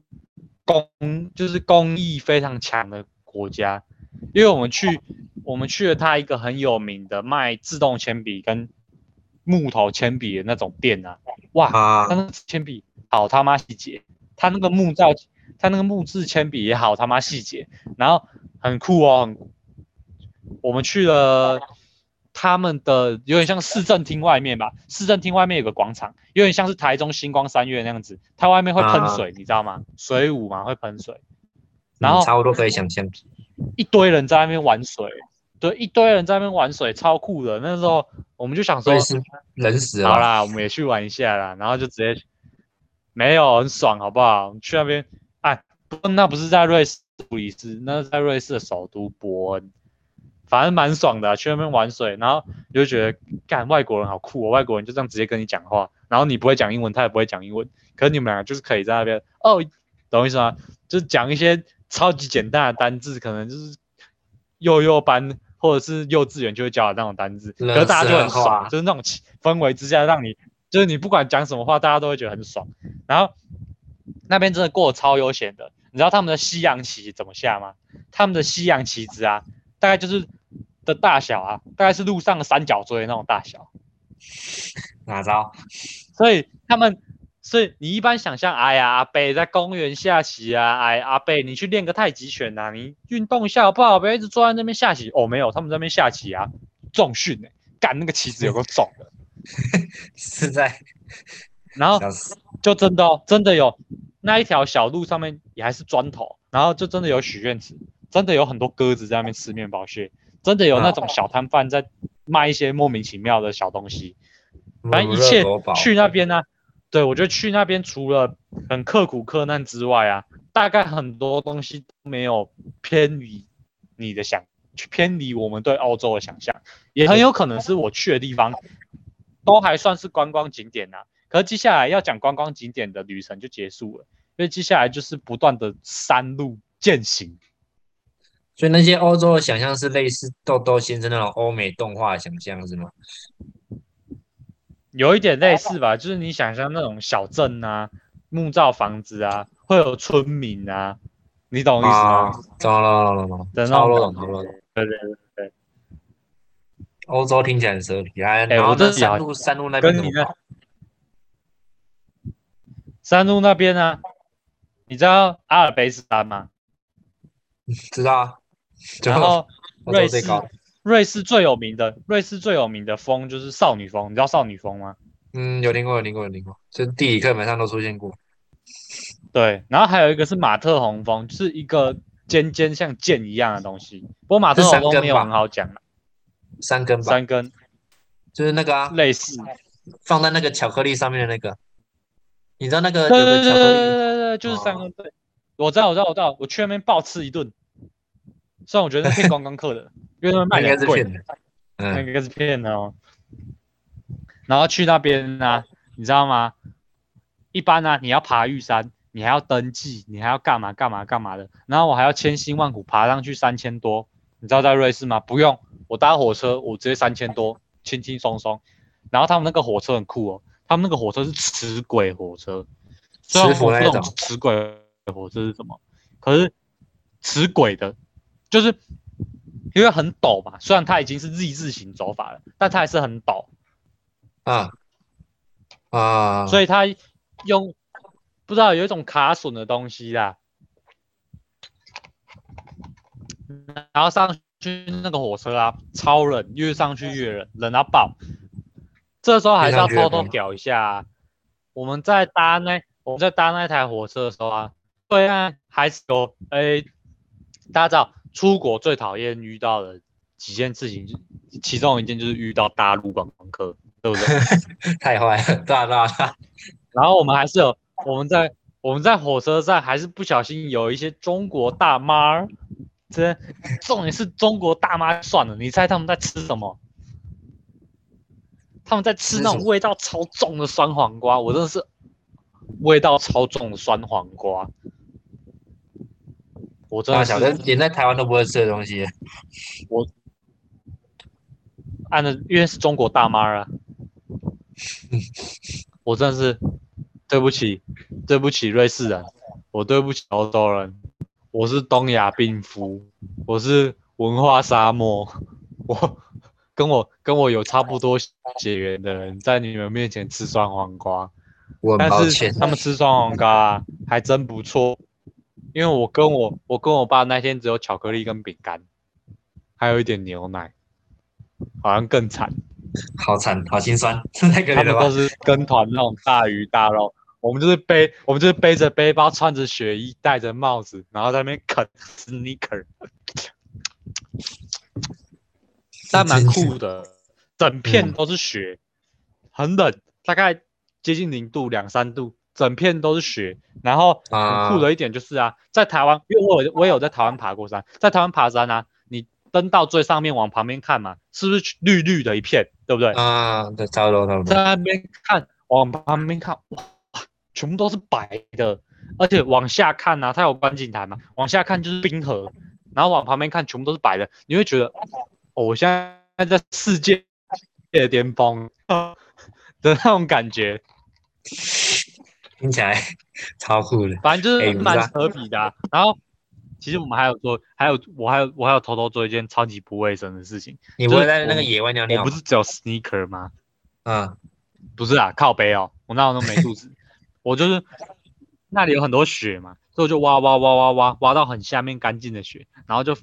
B: 工，就是工艺非常强的国家。因为我们去，我们去了他一个很有名的卖自动铅笔跟。木头铅笔的那种店啊，哇，他那个铅笔好他妈细节，他那个木造，他那个木质铅笔也好他妈细节，然后很酷哦，很。我们去了他们的有点像市政厅外面吧，市政厅外面有个广场，有点像是台中星光三月那样子，它外面会喷水，你知道吗？水舞嘛会喷水，然后
A: 差不多可以想象，
B: 一堆人在那边玩水。对，一堆人在那边玩水，超酷的。那时候我们就想说，
A: 冷死了。
B: 好啦，我们也去玩一下啦。然后就直接没有很爽，好不好？去那边，哎，不，那不是在瑞士布里斯，那是在瑞士的首都伯恩。反正蛮爽的，去那边玩水，然后你就觉得，干外国人好酷哦，外国人就这样直接跟你讲话，然后你不会讲英文，他也不会讲英文，可是你们两个就是可以在那边，哦，懂我意思吗？就是讲一些超级简单的单字，可能就是幼幼班。或者是幼稚园就会教的那种单字，可是大家就很爽，就是那种氛围之下，让你就是你不管讲什么话，大家都会觉得很爽。然后那边真的过得超悠闲的，你知道他们的西洋棋怎么下吗？他们的西洋棋子啊，大概就是的大小啊，大概是路上的三角锥那种大小。
A: 哪招？
B: 所以他们。所以你一般想象，哎呀，阿贝在公园下棋啊，哎，阿贝你去练个太极拳呐，你运动一下好不好？不要一直坐在那边下棋。哦，没有，他们在那边下棋啊，重训呢，干那个棋子有个重的，
A: 是在，
B: 然后就真的哦，真的有那一条小路上面也还是砖头，然后就真的有许愿池，真的有很多鸽子在那边吃面包屑，真的有那种小摊贩在卖一些莫名其妙的小东西，反正一切去那边呢。对，我觉得去那边除了很刻苦克难之外啊，大概很多东西都没有偏离你的想，偏离我们对欧洲的想象，也很有可能是我去的地方都还算是观光景点呐。可是接下来要讲观光景点的旅程就结束了，因为接下来就是不断的山路践行。
A: 所以那些欧洲的想象是类似豆豆先生那种欧美动画想象是吗？
B: 有一点类似吧，就是你想象那种小镇啊，木造房子啊，会有村民啊，你懂意思吗？
A: 懂了懂了懂了，懂差不多懂。
B: 对对对对。
A: 欧洲听起来很奢侈，哎，然后山路山路那边怎么
B: 山路那边呢？你知道阿尔卑斯山吗？
A: 知道啊。
B: 然后瑞士。瑞士最有名的，瑞士最有名的风就是少女风，你知道少女风吗？
A: 嗯，有听过，有听过，有听过，就地理课本上都出现过。
B: 对，然后还有一个是马特洪峰，是一个尖尖像剑一样的东西。不过马特洪峰没有很好讲
A: 三根吧？
B: 三根，
A: 就是那个啊
B: 类似
A: 放在那个巧克力上面的那个。你知道那个？
B: 对对对对对对，就是三根。对，我知道，我知道，我知道，我去那边暴吃一顿。虽然我觉得是骗 观光客的。因为他们卖的贵，那个是骗的哦。然后去那边呢，你知道吗？一般呢，你要爬玉山，你还要登记，你还要干嘛干嘛干嘛的。然后我还要千辛万苦爬上去三千多，你知道在瑞士吗？不用，我搭火车，我直接三千多，轻轻松松。然后他们那个火车很酷哦，他们那个火车是磁轨火车，虽然我不懂磁轨火车是什么，可是磁轨的，就是。因为很陡嘛，虽然它已经是 Z 字形走法了，但它还是很陡
A: 啊啊，
B: 所以它用不知道有一种卡榫的东西啦，然后上去那个火车啊，超冷，越上去越冷，冷到爆。这时候还是要偷偷屌一下，我们在搭那我们在搭那台火车的时候啊，对岸还是有诶，大家知道出国最讨厌遇到的几件事情，其中一件就是遇到大陆观光客，对不对？
A: 太坏了，对啊对啊。
B: 然后我们还是有我们在我们在火车站还是不小心有一些中国大妈，这重点是中国大妈算了，你猜他们在吃什么？他们在吃那种味道超重的酸黄瓜，我真的是味道超重的酸黄瓜。我真的
A: 小的连在台湾都不会吃的东西。
B: 我按的因为是中国大妈啊，我真的是对不起，对不起瑞士人，我对不起欧洲人，我是东亚病夫，我是文化沙漠，我。跟我跟我有差不多血缘的人，在你们面前吃酸黄瓜，但是他们吃酸黄瓜还真不错，因为我跟我我跟我爸那天只有巧克力跟饼干，还有一点牛奶，好像更惨，
A: 好惨，好心酸，太可怜了
B: 他们都是跟团那种大鱼大肉，我们就是背我们就是背着背包，穿着雪衣，戴着帽子，然后在那边啃 sneaker。但蛮酷的，整片都是雪，很冷，大概接近零度两三度，整片都是雪。然后很酷的一点就是啊，在台湾，因为我我也有在台湾爬过山，在台湾爬山啊，你登到最上面往旁边看嘛，是不是绿绿的一片，对不对？
A: 啊，对，差不多差不多。
B: 在那边看，往旁边看，哇，全部都是白的，而且往下看呢，它有观景台嘛，往下看就是冰河，然后往旁边看，全部都是白的，你会觉得。哦我现在在世界的巅峰 的那种感觉，
A: 听起来 超酷的。
B: 反正就是蛮扯皮的。然后，其实我们还有做，还有我还有我还有偷偷做一件超级不卫生的事情。
A: 你不会在那个野外尿尿？
B: 我不是只有 sneaker 吗？
A: 嗯，
B: 不是啊，靠背哦。我那时候没肚子，我就是那里有很多雪嘛，所以我就挖挖挖挖挖挖到很下面干净的雪，然后就。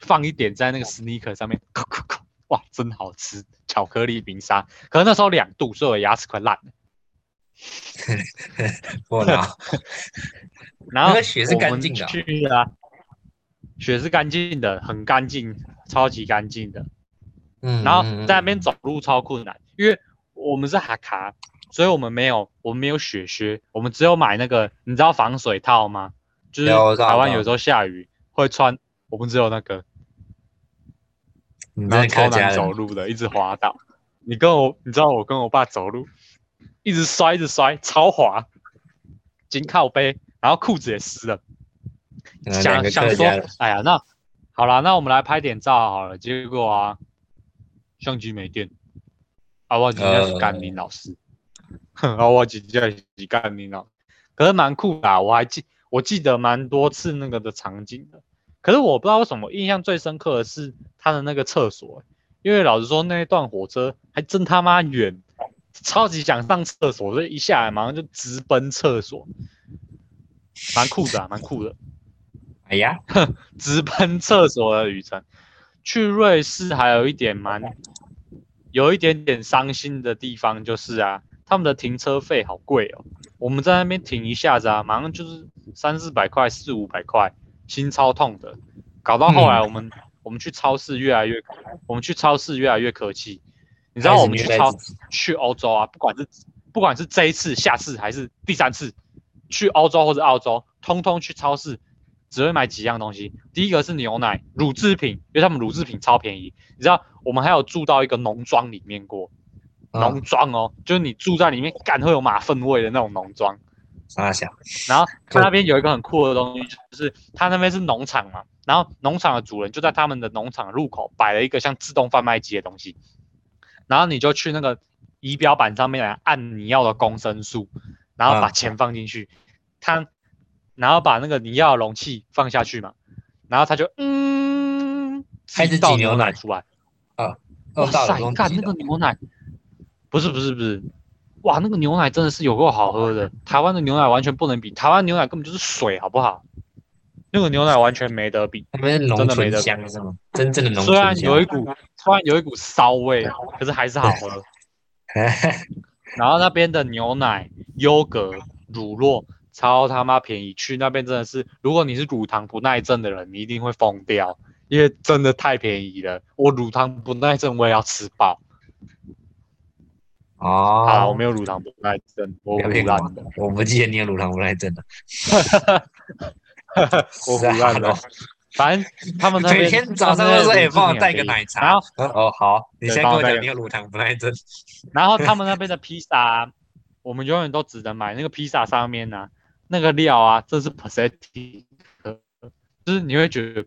B: 放一点在那个 sneaker 上面，哇，真好吃！巧克力冰沙，可能那时候两度，所以我牙齿快烂了。
A: 我操！
B: 然后那个
A: 雪是干净的，
B: 去啊，雪是干净的，很干净，超级干净的。
A: 嗯，
B: 然后在那边走路超困难，因为我们是哈卡，所以我们没有，我们没有雪靴，我们只有买那个，你知道防水套吗？就是台湾有时候下雨会穿，我们只有那个。然后超难走路的，一直滑倒。你跟我，你知道我跟我爸走路，一直摔，一直摔，超滑，紧靠背，然后裤子也湿了。想想说，哎呀，那好了，那我们来拍点照好了。结果啊，相机没电，啊，我直接是干林老师，啊，我直接是干林老，可是蛮酷的，我还记，我记得蛮多次那个的场景的。可是我不知道为什么印象最深刻的是他的那个厕所，因为老实说那一段火车还真他妈远，超级想上厕所，所以一下来马上就直奔厕所，蛮酷的，蛮酷的。
A: 哎呀，
B: 直奔厕所的旅程，去瑞士还有一点蛮有一点点伤心的地方就是啊，他们的停车费好贵哦，我们在那边停一下子啊，马上就是三四百块，四五百块。心超痛的，搞到后来我们我们去超市越来越，我们去超市越来越客气。你知道我们去超去欧洲啊，不管是不管是这一次、下次还是第三次去欧洲或者澳洲，通通去超市只会买几样东西。第一个是牛奶、乳制品，因为他们乳制品超便宜。你知道我们还有住到一个农庄里面过，农庄哦，就是你住在里面，感会有马粪味的那种农庄。
A: 傻小，
B: 然后他那边有一个很酷的东西，就是他那边是农场嘛，然后农场的主人就在他们的农场入口摆了一个像自动贩卖机的东西，然后你就去那个仪表板上面来按你要的公升数，然后把钱放进去，他然后把那个你要的容器放下去嘛，然后他就嗯，
A: 开始
B: 倒
A: 牛
B: 奶出来，
A: 啊，
B: 哇塞，干那个牛奶，不是不是不是。哇，那个牛奶真的是有够好喝的，台湾的牛奶完全不能比，台湾牛奶根本就是水，好不好？那个牛奶完全没得比，
A: 真的没得香是吗？真正的浓
B: 虽然有一股，虽然有一股骚味，可是还是好喝。然后那边的牛奶、优格乳酪超他妈便宜，去那边真的是，如果你是乳糖不耐症的人，你一定会疯掉，因为真的太便宜了。我乳糖不耐症，我也要吃饱。
A: 哦，
B: 啊，我没有乳糖不耐症，我
A: 不要骗
B: 我，
A: 我不记得你有乳糖不耐症的。
B: 我不烂的，反正他们
A: 每天早上都说：“哎，帮我带个奶茶。”
B: 然后
A: 哦，好，你先跟我讲你有乳糖不耐症。
B: 然后他们那边的披萨，我们永远都只能买那个披萨上面呢，那个料啊，这是 p a s e t i 就是你会觉得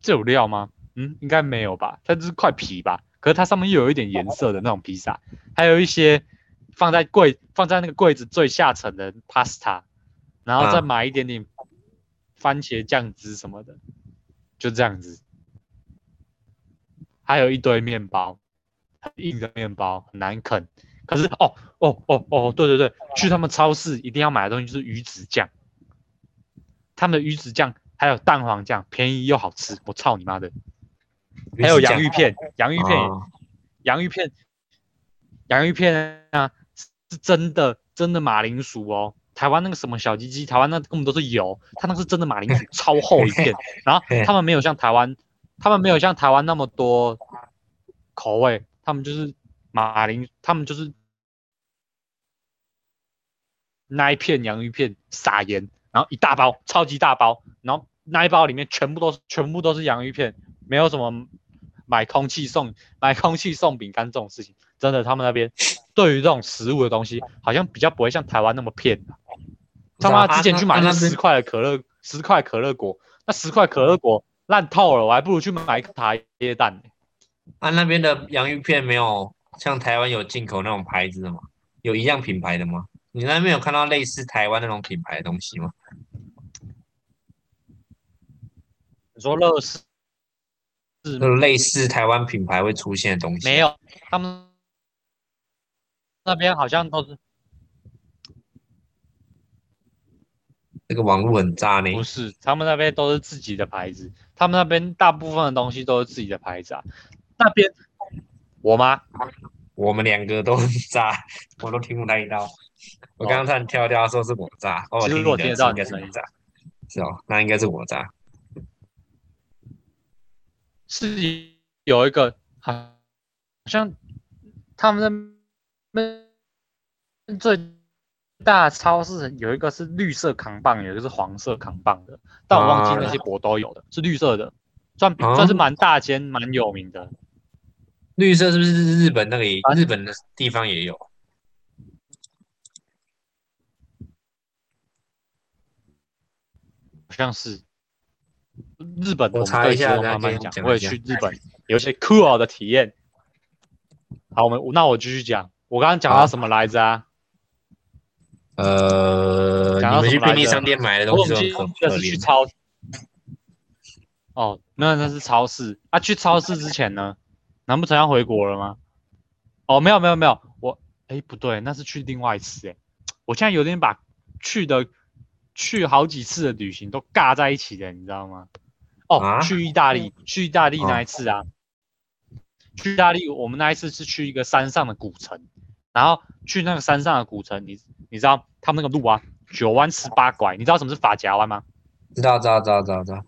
B: 这有料吗？嗯，应该没有吧？它就是块皮吧？可是它上面又有一点颜色的那种披萨，还有一些放在柜放在那个柜子最下层的 pasta，然后再买一点点番茄酱汁什么的，就这样子。还有一堆面包，很硬的面包，很难啃。可是哦哦哦哦，对对对，去他们超市一定要买的东西就是鱼子酱，他们的鱼子酱还有蛋黄酱，便宜又好吃。我操你妈的！还有洋芋片，洋芋片，洋芋片，洋芋片啊，是真的真的马铃薯哦。台湾那个什么小鸡鸡，台湾那根本都是油，它那是真的马铃薯，超厚一片。然后他们没有像台湾，他们没有像台湾那么多口味，他们就是马铃，他们就是那一片洋芋片撒盐，然后一大包，超级大包，然后那一包里面全部都是全部都是洋芋片，没有什么。买空气送买空气送饼干这种事情，真的，他们那边对于这种食物的东西，好像比较不会像台湾那么骗。他妈之前去买那十块的可乐，十块可乐果，那十块可乐果烂透了，我还不如去买一个茶叶蛋。
A: 啊，那边的洋芋片没有像台湾有进口那种牌子的吗？有一样品牌的吗？你那边有看到类似台湾那种品牌的东西吗？
B: 你说乐事？
A: 是类似台湾品牌会出现的东西，
B: 没有，他们那边好像都是
A: 这个网络很渣呢。
B: 不是，他们那边都是自己的牌子，他们那边大部分的东西都是自己的牌子啊。那边我吗？
A: 我们两个都很渣，我都听不太到。我刚刚才跳跳说是我渣，
B: 其实
A: 我
B: 听得到
A: 应该是你渣，是哦，那应该是我渣。
B: 是有一个好像他们那最大超市有一个是绿色扛棒，有一个是黄色扛棒的，但我忘记那些国都有的，是绿色的，算算是蛮大间、蛮有名的。
A: 绿色是不是日本那里日本的地方也有？
B: 好像是。日本，
A: 我查一下，
B: 慢慢讲。我也去日本，有些 cool 的体验。好，我们那我继续讲。我刚刚讲到什么来着啊？
A: 呃，
B: 讲到
A: 去便利商店买的东西
B: 都很可怜。超哦，那那是超市啊。去超市之前呢，难不成要回国了吗？哦，没有没有没有，我哎不对，那是去另外一次哎。我现在有点把去的。去好几次的旅行都尬在一起的，你知道吗？哦，去意大利，去意大利那一次啊，去意大利，我们那一次是去一个山上的古城，然后去那个山上的古城，你你知道他们那个路啊，九弯十八拐，你知道什么是法夹弯吗？
A: 知道，知道，知道，知道，知道，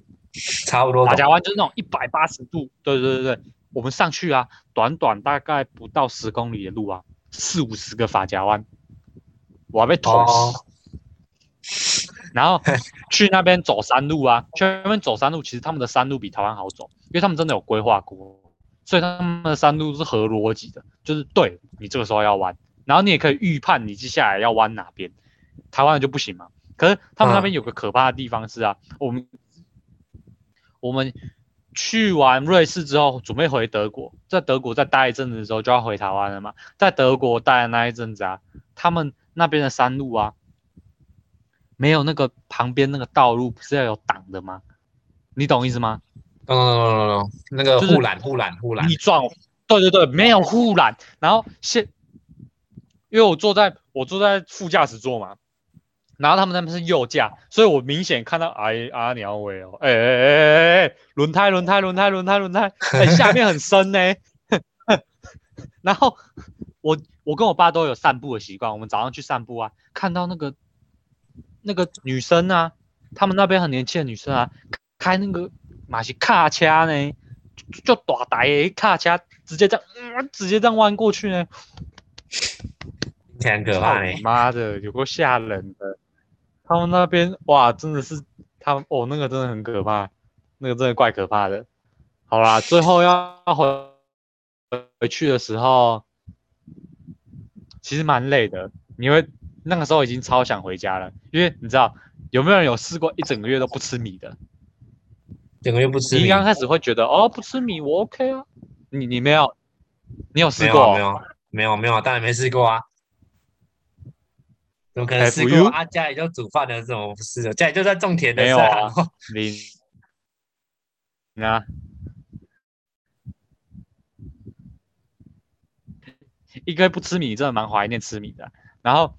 A: 差不多。
B: 法夹弯就是那种一百八十度，对对对对，我们上去啊，短短大概不到十公里的路啊，四五十个法夹弯，我还被捅死。然后去那边走山路啊，去那边走山路，其实他们的山路比台湾好走，因为他们真的有规划过，所以他们的山路是合逻辑的，就是对你这个时候要弯，然后你也可以预判你接下来要弯哪边，台湾的就不行嘛。可是他们那边有个可怕的地方是啊，我们我们去完瑞士之后，准备回德国，在德国再待一阵子之后就要回台湾了嘛，在德国待的那一阵子啊，他们那边的山路啊。没有那个旁边那个道路不是要有挡的吗？你懂意思吗？
A: 懂懂懂懂懂，那个护栏护栏护栏。
B: 你撞，对对对，没有护栏。然后现，因为我坐在我坐在副驾驶座嘛，然后他们那边是右驾，所以我明显看到哎阿鸟尾哦，哎哎哎哎哎，轮胎轮胎轮胎轮胎轮胎，哎下面很深呢。然后我我跟我爸都有散步的习惯，我们早上去散步啊，看到那个。那个女生啊，他们那边很年轻的女生啊，开那个马西卡车呢，就就大台的卡车，直接这样，嗯，直接这样弯过去呢，
A: 很可怕
B: 妈的，有够吓人的。他们那边哇，真的是他们哦，那个真的很可怕，那个真的怪可怕的。好啦，最后要要回回去的时候，其实蛮累的。你会那个时候已经超想回家了，因为你知道有没有人有试过一整个月都不吃米的？
A: 整个月不吃米，
B: 你刚开始会觉得哦，不吃米我 OK 啊，你你没有，你有试过？
A: 有啊没有没有没有，当然没试过啊。怎么可能试过啊？家里就煮饭的，怎么不是的？家里就在种田的，
B: 没有啊你你啊，一个不吃米，真的蛮怀念吃米的。然后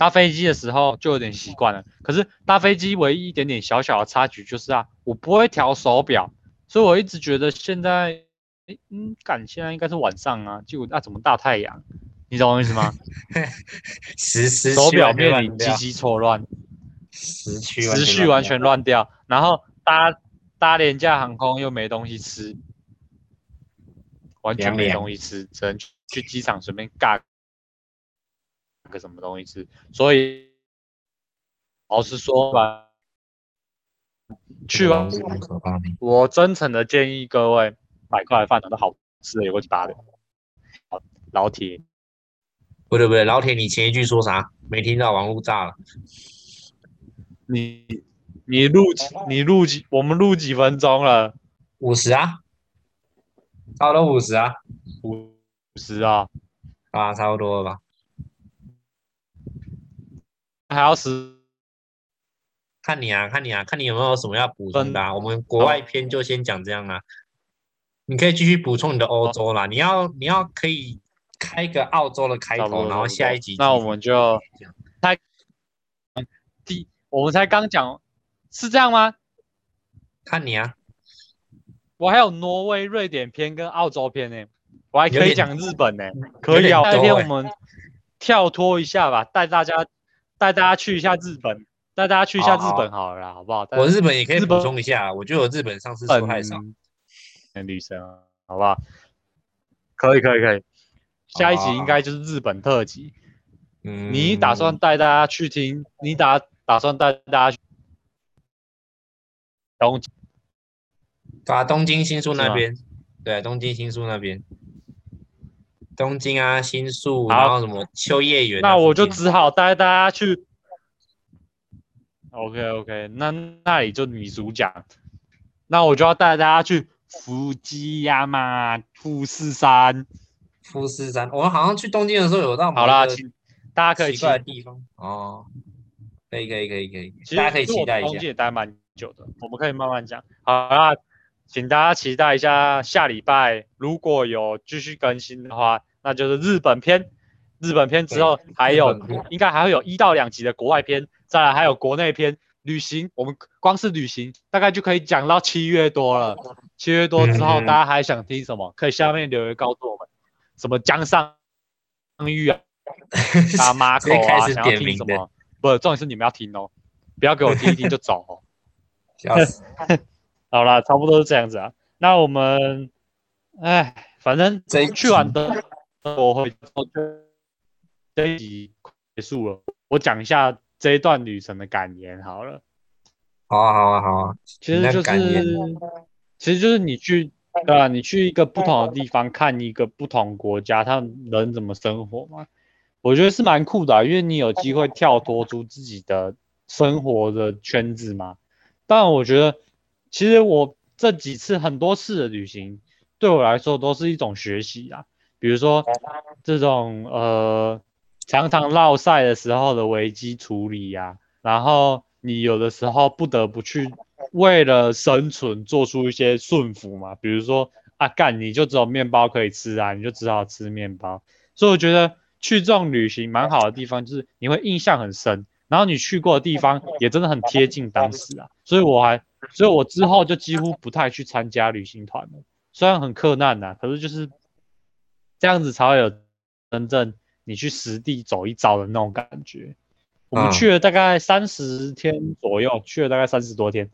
B: 搭飞机的时候就有点习惯了，可是搭飞机唯一一点点小小的插曲就是啊，我不会调手表，所以我一直觉得现在，诶嗯，赶现在应该是晚上啊，结果啊怎么大太阳？你懂我意思吗？
A: 时时
B: 手表面
A: 乱掉
B: 临机机错乱。
A: 时区
B: 时序完全乱掉，然后搭搭廉价航空又没东西吃，完全没东西吃，只能去去机场随便尬个什么东西吃。所以老实说吧，去完
A: 很可怕的。
B: 我真诚的建议各位，买块的饭团都好吃的有个八的，好老铁，
A: 不对不对，老铁，你前一句说啥？没听到，网络炸了。
B: 你你录几你录几我们录几分钟了？
A: 五十啊，差不多五十啊，
B: 五十啊，
A: 啊，差不多了吧？
B: 还要十
A: 看你啊，看你啊，看你有没有什么要补充的、啊。我们国外篇就先讲这样啦、你可以继续补充你的欧洲啦。你要你要可以开个澳洲的开头，然后下一集
B: 那我们就
A: 讲
B: 第，我们才刚讲，是这样吗？
A: 看你啊，
B: 我还有挪威、瑞典篇跟澳洲篇呢，我还可以讲日本呢，可以啊。那天我们跳脱一下吧，带大家带大家去一下日本，带大家去一下日本好了啦，好不好？
A: 我日本也可以补充一下，我觉得我日本上次说太少。
B: 本女生啊，好不好？可以可以可以，下一集应该就是日本特辑。
A: 嗯，
B: 你打算带大家去听？你打打算带大家去东京？
A: 打东京新宿那边？对，东京新宿那边。东京啊，新宿，
B: 好
A: 然后什么秋叶原啊、
B: 那我就只好带大家去。OK OK，那那里就女主角，那我就要带大家去福基亚马富士山。
A: 富士山。我们好像去东京的时候有到某
B: 好啦，大家可以期
A: 奇怪的地方哦。可以可以可以可以，大家可以期待一下。
B: 东京也待蛮久的，我们可以慢慢讲。好啦，请大家期待一下下礼拜如果有继续更新的话，那就是日本篇。日本篇之后
A: 对
B: 还有应该还会有一到两集的国外篇，再来还有国内篇。旅行，我们光是旅行大概就可以讲到七月多了。七月多之后，
A: 嗯
B: 大家还想听什么？可以下面留言告诉我们。什么江上玉啊，啊马口啊，想要听什么？不，重点是你们要听哦，不要给我听一听就走哦。
A: 笑死！
B: 好啦，差不多是这样子啊。那我们，哎，反正
A: 这
B: 去完的我会这一集结束了，我讲一下这一段旅程的感言好了。
A: 好啊好啊好啊，
B: 其实就是，其实就是你去，对啊，你去一个不同的地方看一个不同国家，他们人怎么生活嘛，我觉得是蛮酷的啊、因为你有机会跳脱出自己的生活的圈子嘛。但我觉得，其实我这几次很多次的旅行，对我来说都是一种学习啊。比如说这种呃，常常落赛的时候的危机处理呀、然后你有的时候不得不去为了生存做出一些顺服嘛，比如说啊干你就只有面包可以吃啊，你就只好吃面包。所以我觉得去这种旅行蛮好的地方就是你会印象很深，然后你去过的地方也真的很贴近当时啊，所以我还，所以我之后就几乎不太去参加旅行团了，虽然很困难呐、可是就是这样子才会有真正你去实地走一遭的那种感觉。我们
A: 嗯
B: 去了大概三十天左右，去了大概三十多天，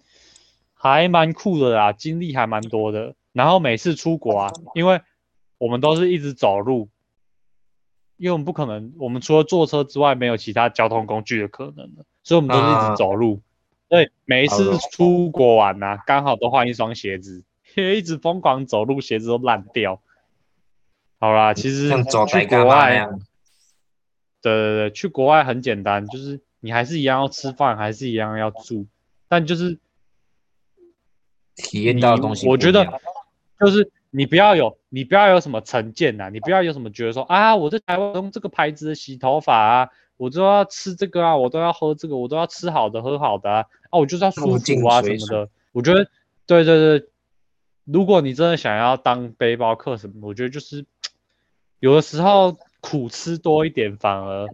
B: 还蛮酷的啦，经历还蛮多的。然后每次出国啊，因为我们都是一直走路，因为我们不可能，我们除了坐车之外，没有其他交通工具的可能了，所以我们都是一
A: 啊
B: 直走路。所以每一次出国玩呐、刚好都换一双鞋子，因为一直疯狂走路，鞋子都烂掉。好啦，其实去国外？对对对，去国外很简单，就是你还是一样要吃饭，还是一样要住，但就是
A: 体验到的东西
B: 我觉得就是你不要有你不要有什么成见呐、你不要有什么觉得说啊，我在台湾用这个牌子的洗头发啊，我都要吃这个啊，我都要喝这个，我都要吃好的喝好的啊，啊，我就是要舒服啊什么的。我觉得对对对，如果你真的想要当背包客什么，我觉得就是有的时候苦吃多一点，反而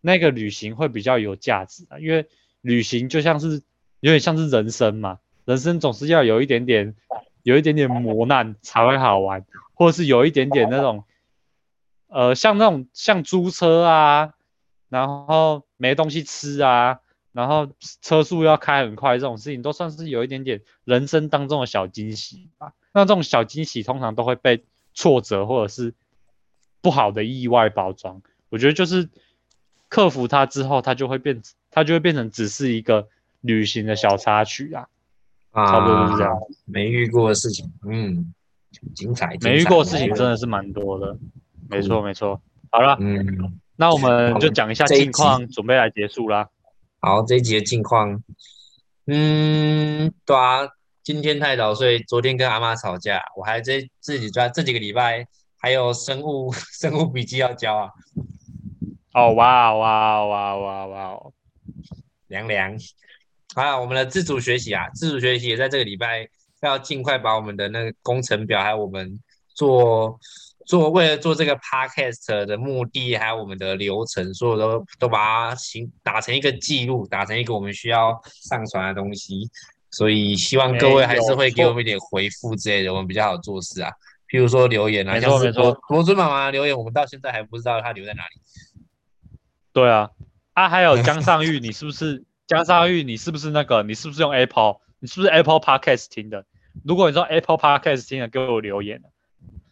B: 那个旅行会比较有价值啊，因为旅行就像是有点像是人生嘛，人生总是要有一点点有一点点磨难才会好玩，或者是有一点点那种呃像那种像租车啊，然后没东西吃啊，然后车速要开很快这种事情，都算是有一点点人生当中的小惊喜吧。那这种小惊喜通常都会被挫折或者是不好的意外包装。我觉得就是克服它之后，它就会变，它就会变成只是一个旅行的小插曲啊，差不多就是这样。
A: 啊没遇过的事情，嗯，精彩。
B: 没遇过的事情真的是蛮多的，没错没错。好了，
A: 嗯，
B: 那我们就讲一下近况，准备来结束啦。
A: 好，这一集的近况，嗯，对啊，今天太早睡，昨天跟阿妈吵架，我还这自己抓这几个礼拜还有生物生物笔记要交啊，
B: 哦哇哇哇哇哇哦！
A: 凉凉。啊，我们的自主学习啊，自主学习也在这个礼拜要尽快把我们的那个工程表，还有我们做做为了做这个 podcast 的目的，还有我们的流程，所有都都把它形打成一个记录，打成一个我们需要上传的东西。所以希望各位还是会给我们一点回复之类的，我们比较好做事啊。譬如说留言啊，像是
B: 没错
A: 国国尊妈妈的留言，我们到现在还不知道他留在哪里。
B: 对啊，啊还有 江上玉，你是不是江上玉？你是不是那个？你是不是用 Apple？你是不是 Apple Podcast 听的？如果你说 Apple Podcast 听的，给我留言。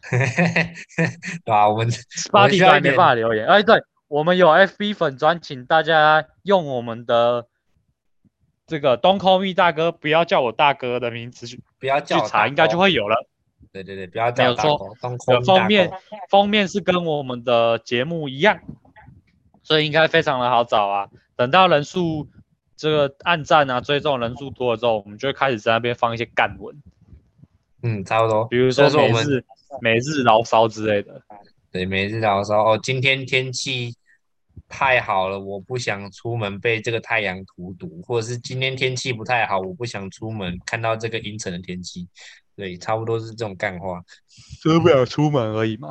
A: 对啊、我们
B: Spotify 没办法留言。哎，对，我们有 FB 粉专，请大家用我们的这个 Don't Call Me 大哥，不要叫我大哥的名字去
A: 不要
B: 去
A: 叫去
B: 查，应该就会有了。
A: 对对对，不要叫我大狗，当
B: 呃
A: 空大
B: 封面封面是跟我们的节目一样，所以应该非常的好找啊。等到人数这个暗赞啊、追踪人数多了之后，我们就会开始在那边放一些干文，
A: 嗯，差不多。
B: 比如说
A: 说我们
B: 每日牢骚之类的。
A: 对每日牢骚哦，今天天气太好了，我不想出门被这个太阳荼毒，或者是今天天气不太好，我不想出门看到这个阴沉的天气。对，差不多是这种干话，
B: 就是不想出门而已嘛，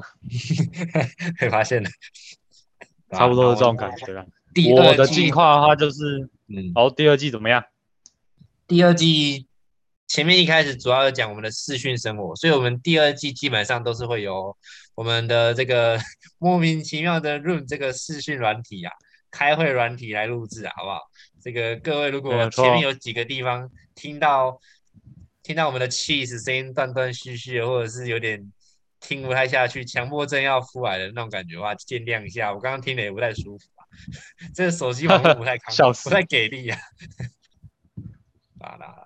A: 会发现的。
B: 差不多是这种感
A: 觉。
B: 觉啦。
A: 第
B: 我的
A: 二季
B: 近，况的话就是，
A: 嗯，
B: 哦，第二季怎么样？
A: 第二季前面一开始主要有讲我们的视讯生活，所以我们第二季基本上都是会有我们的这个 莫名其妙的 Room 这个视讯软体啊，开会软体来录制啊，好不好？这个各位如果前面有几个地方听到听到我们的 cheese 声音断断续续，或者是有点听不太下去，强迫症要出来的那种感觉的话，见谅一下，我刚刚听的也不太舒服啊，这个手机网络不太康，不太给力啊。哒哒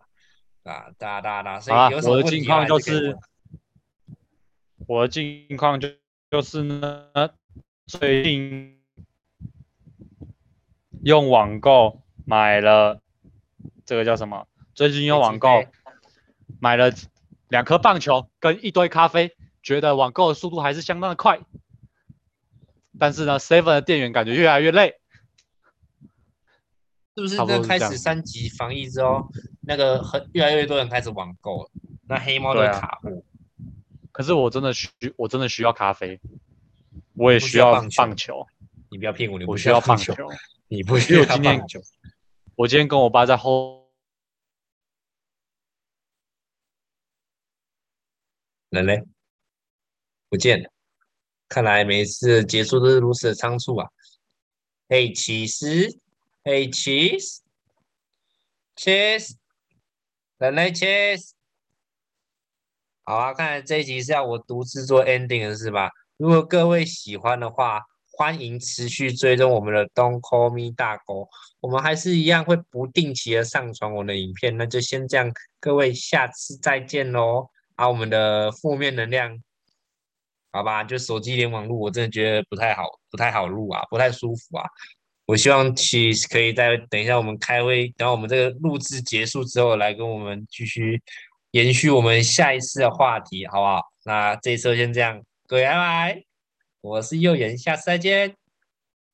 A: 哒哒哒哒，所以有什么
B: 我的近况就是我的近况就就是呢，最近用网购买了这个叫什么？最近用网购买了两颗棒球跟一堆咖啡，觉得网购的速度还是相当的快。但是呢，Seven 的店员感觉越来越累。
A: 是不是
B: 差不多
A: 这开始三级防疫之后，那个很越来越多人开始网购了，那黑猫都
B: 对啊。
A: 卡货，
B: 可是我真的需我真的需要咖啡，我也
A: 需
B: 需要
A: 要棒球，你不要骗我，你不
B: 我需要棒
A: 球，你不需要棒球，
B: 我今天跟我爸在后
A: 人嘞？不见了，看来每一次的结束都是如此的仓促啊。哎，其实嘿，cheese，cheese，人类 cheese。好啊，看来这一集是要我独自做 ending 的是吧？如果各位喜欢的话，欢迎持续追踪我们的 Don't Call Me 大狗，我们还是一样会不定期的上传我的影片，那就先这样，各位下次再见喽。啊，我们的负面能量，好吧，就手机连网络，我真的觉得不太好，不太好录啊，不太舒服啊。我希望其实可以在等一下我们开会，然后我们这个录制结束之后，来跟我们继续。延续我们下一次的话题，好不好？那这一次先这样，各位拜拜，我是右眼，下次再见。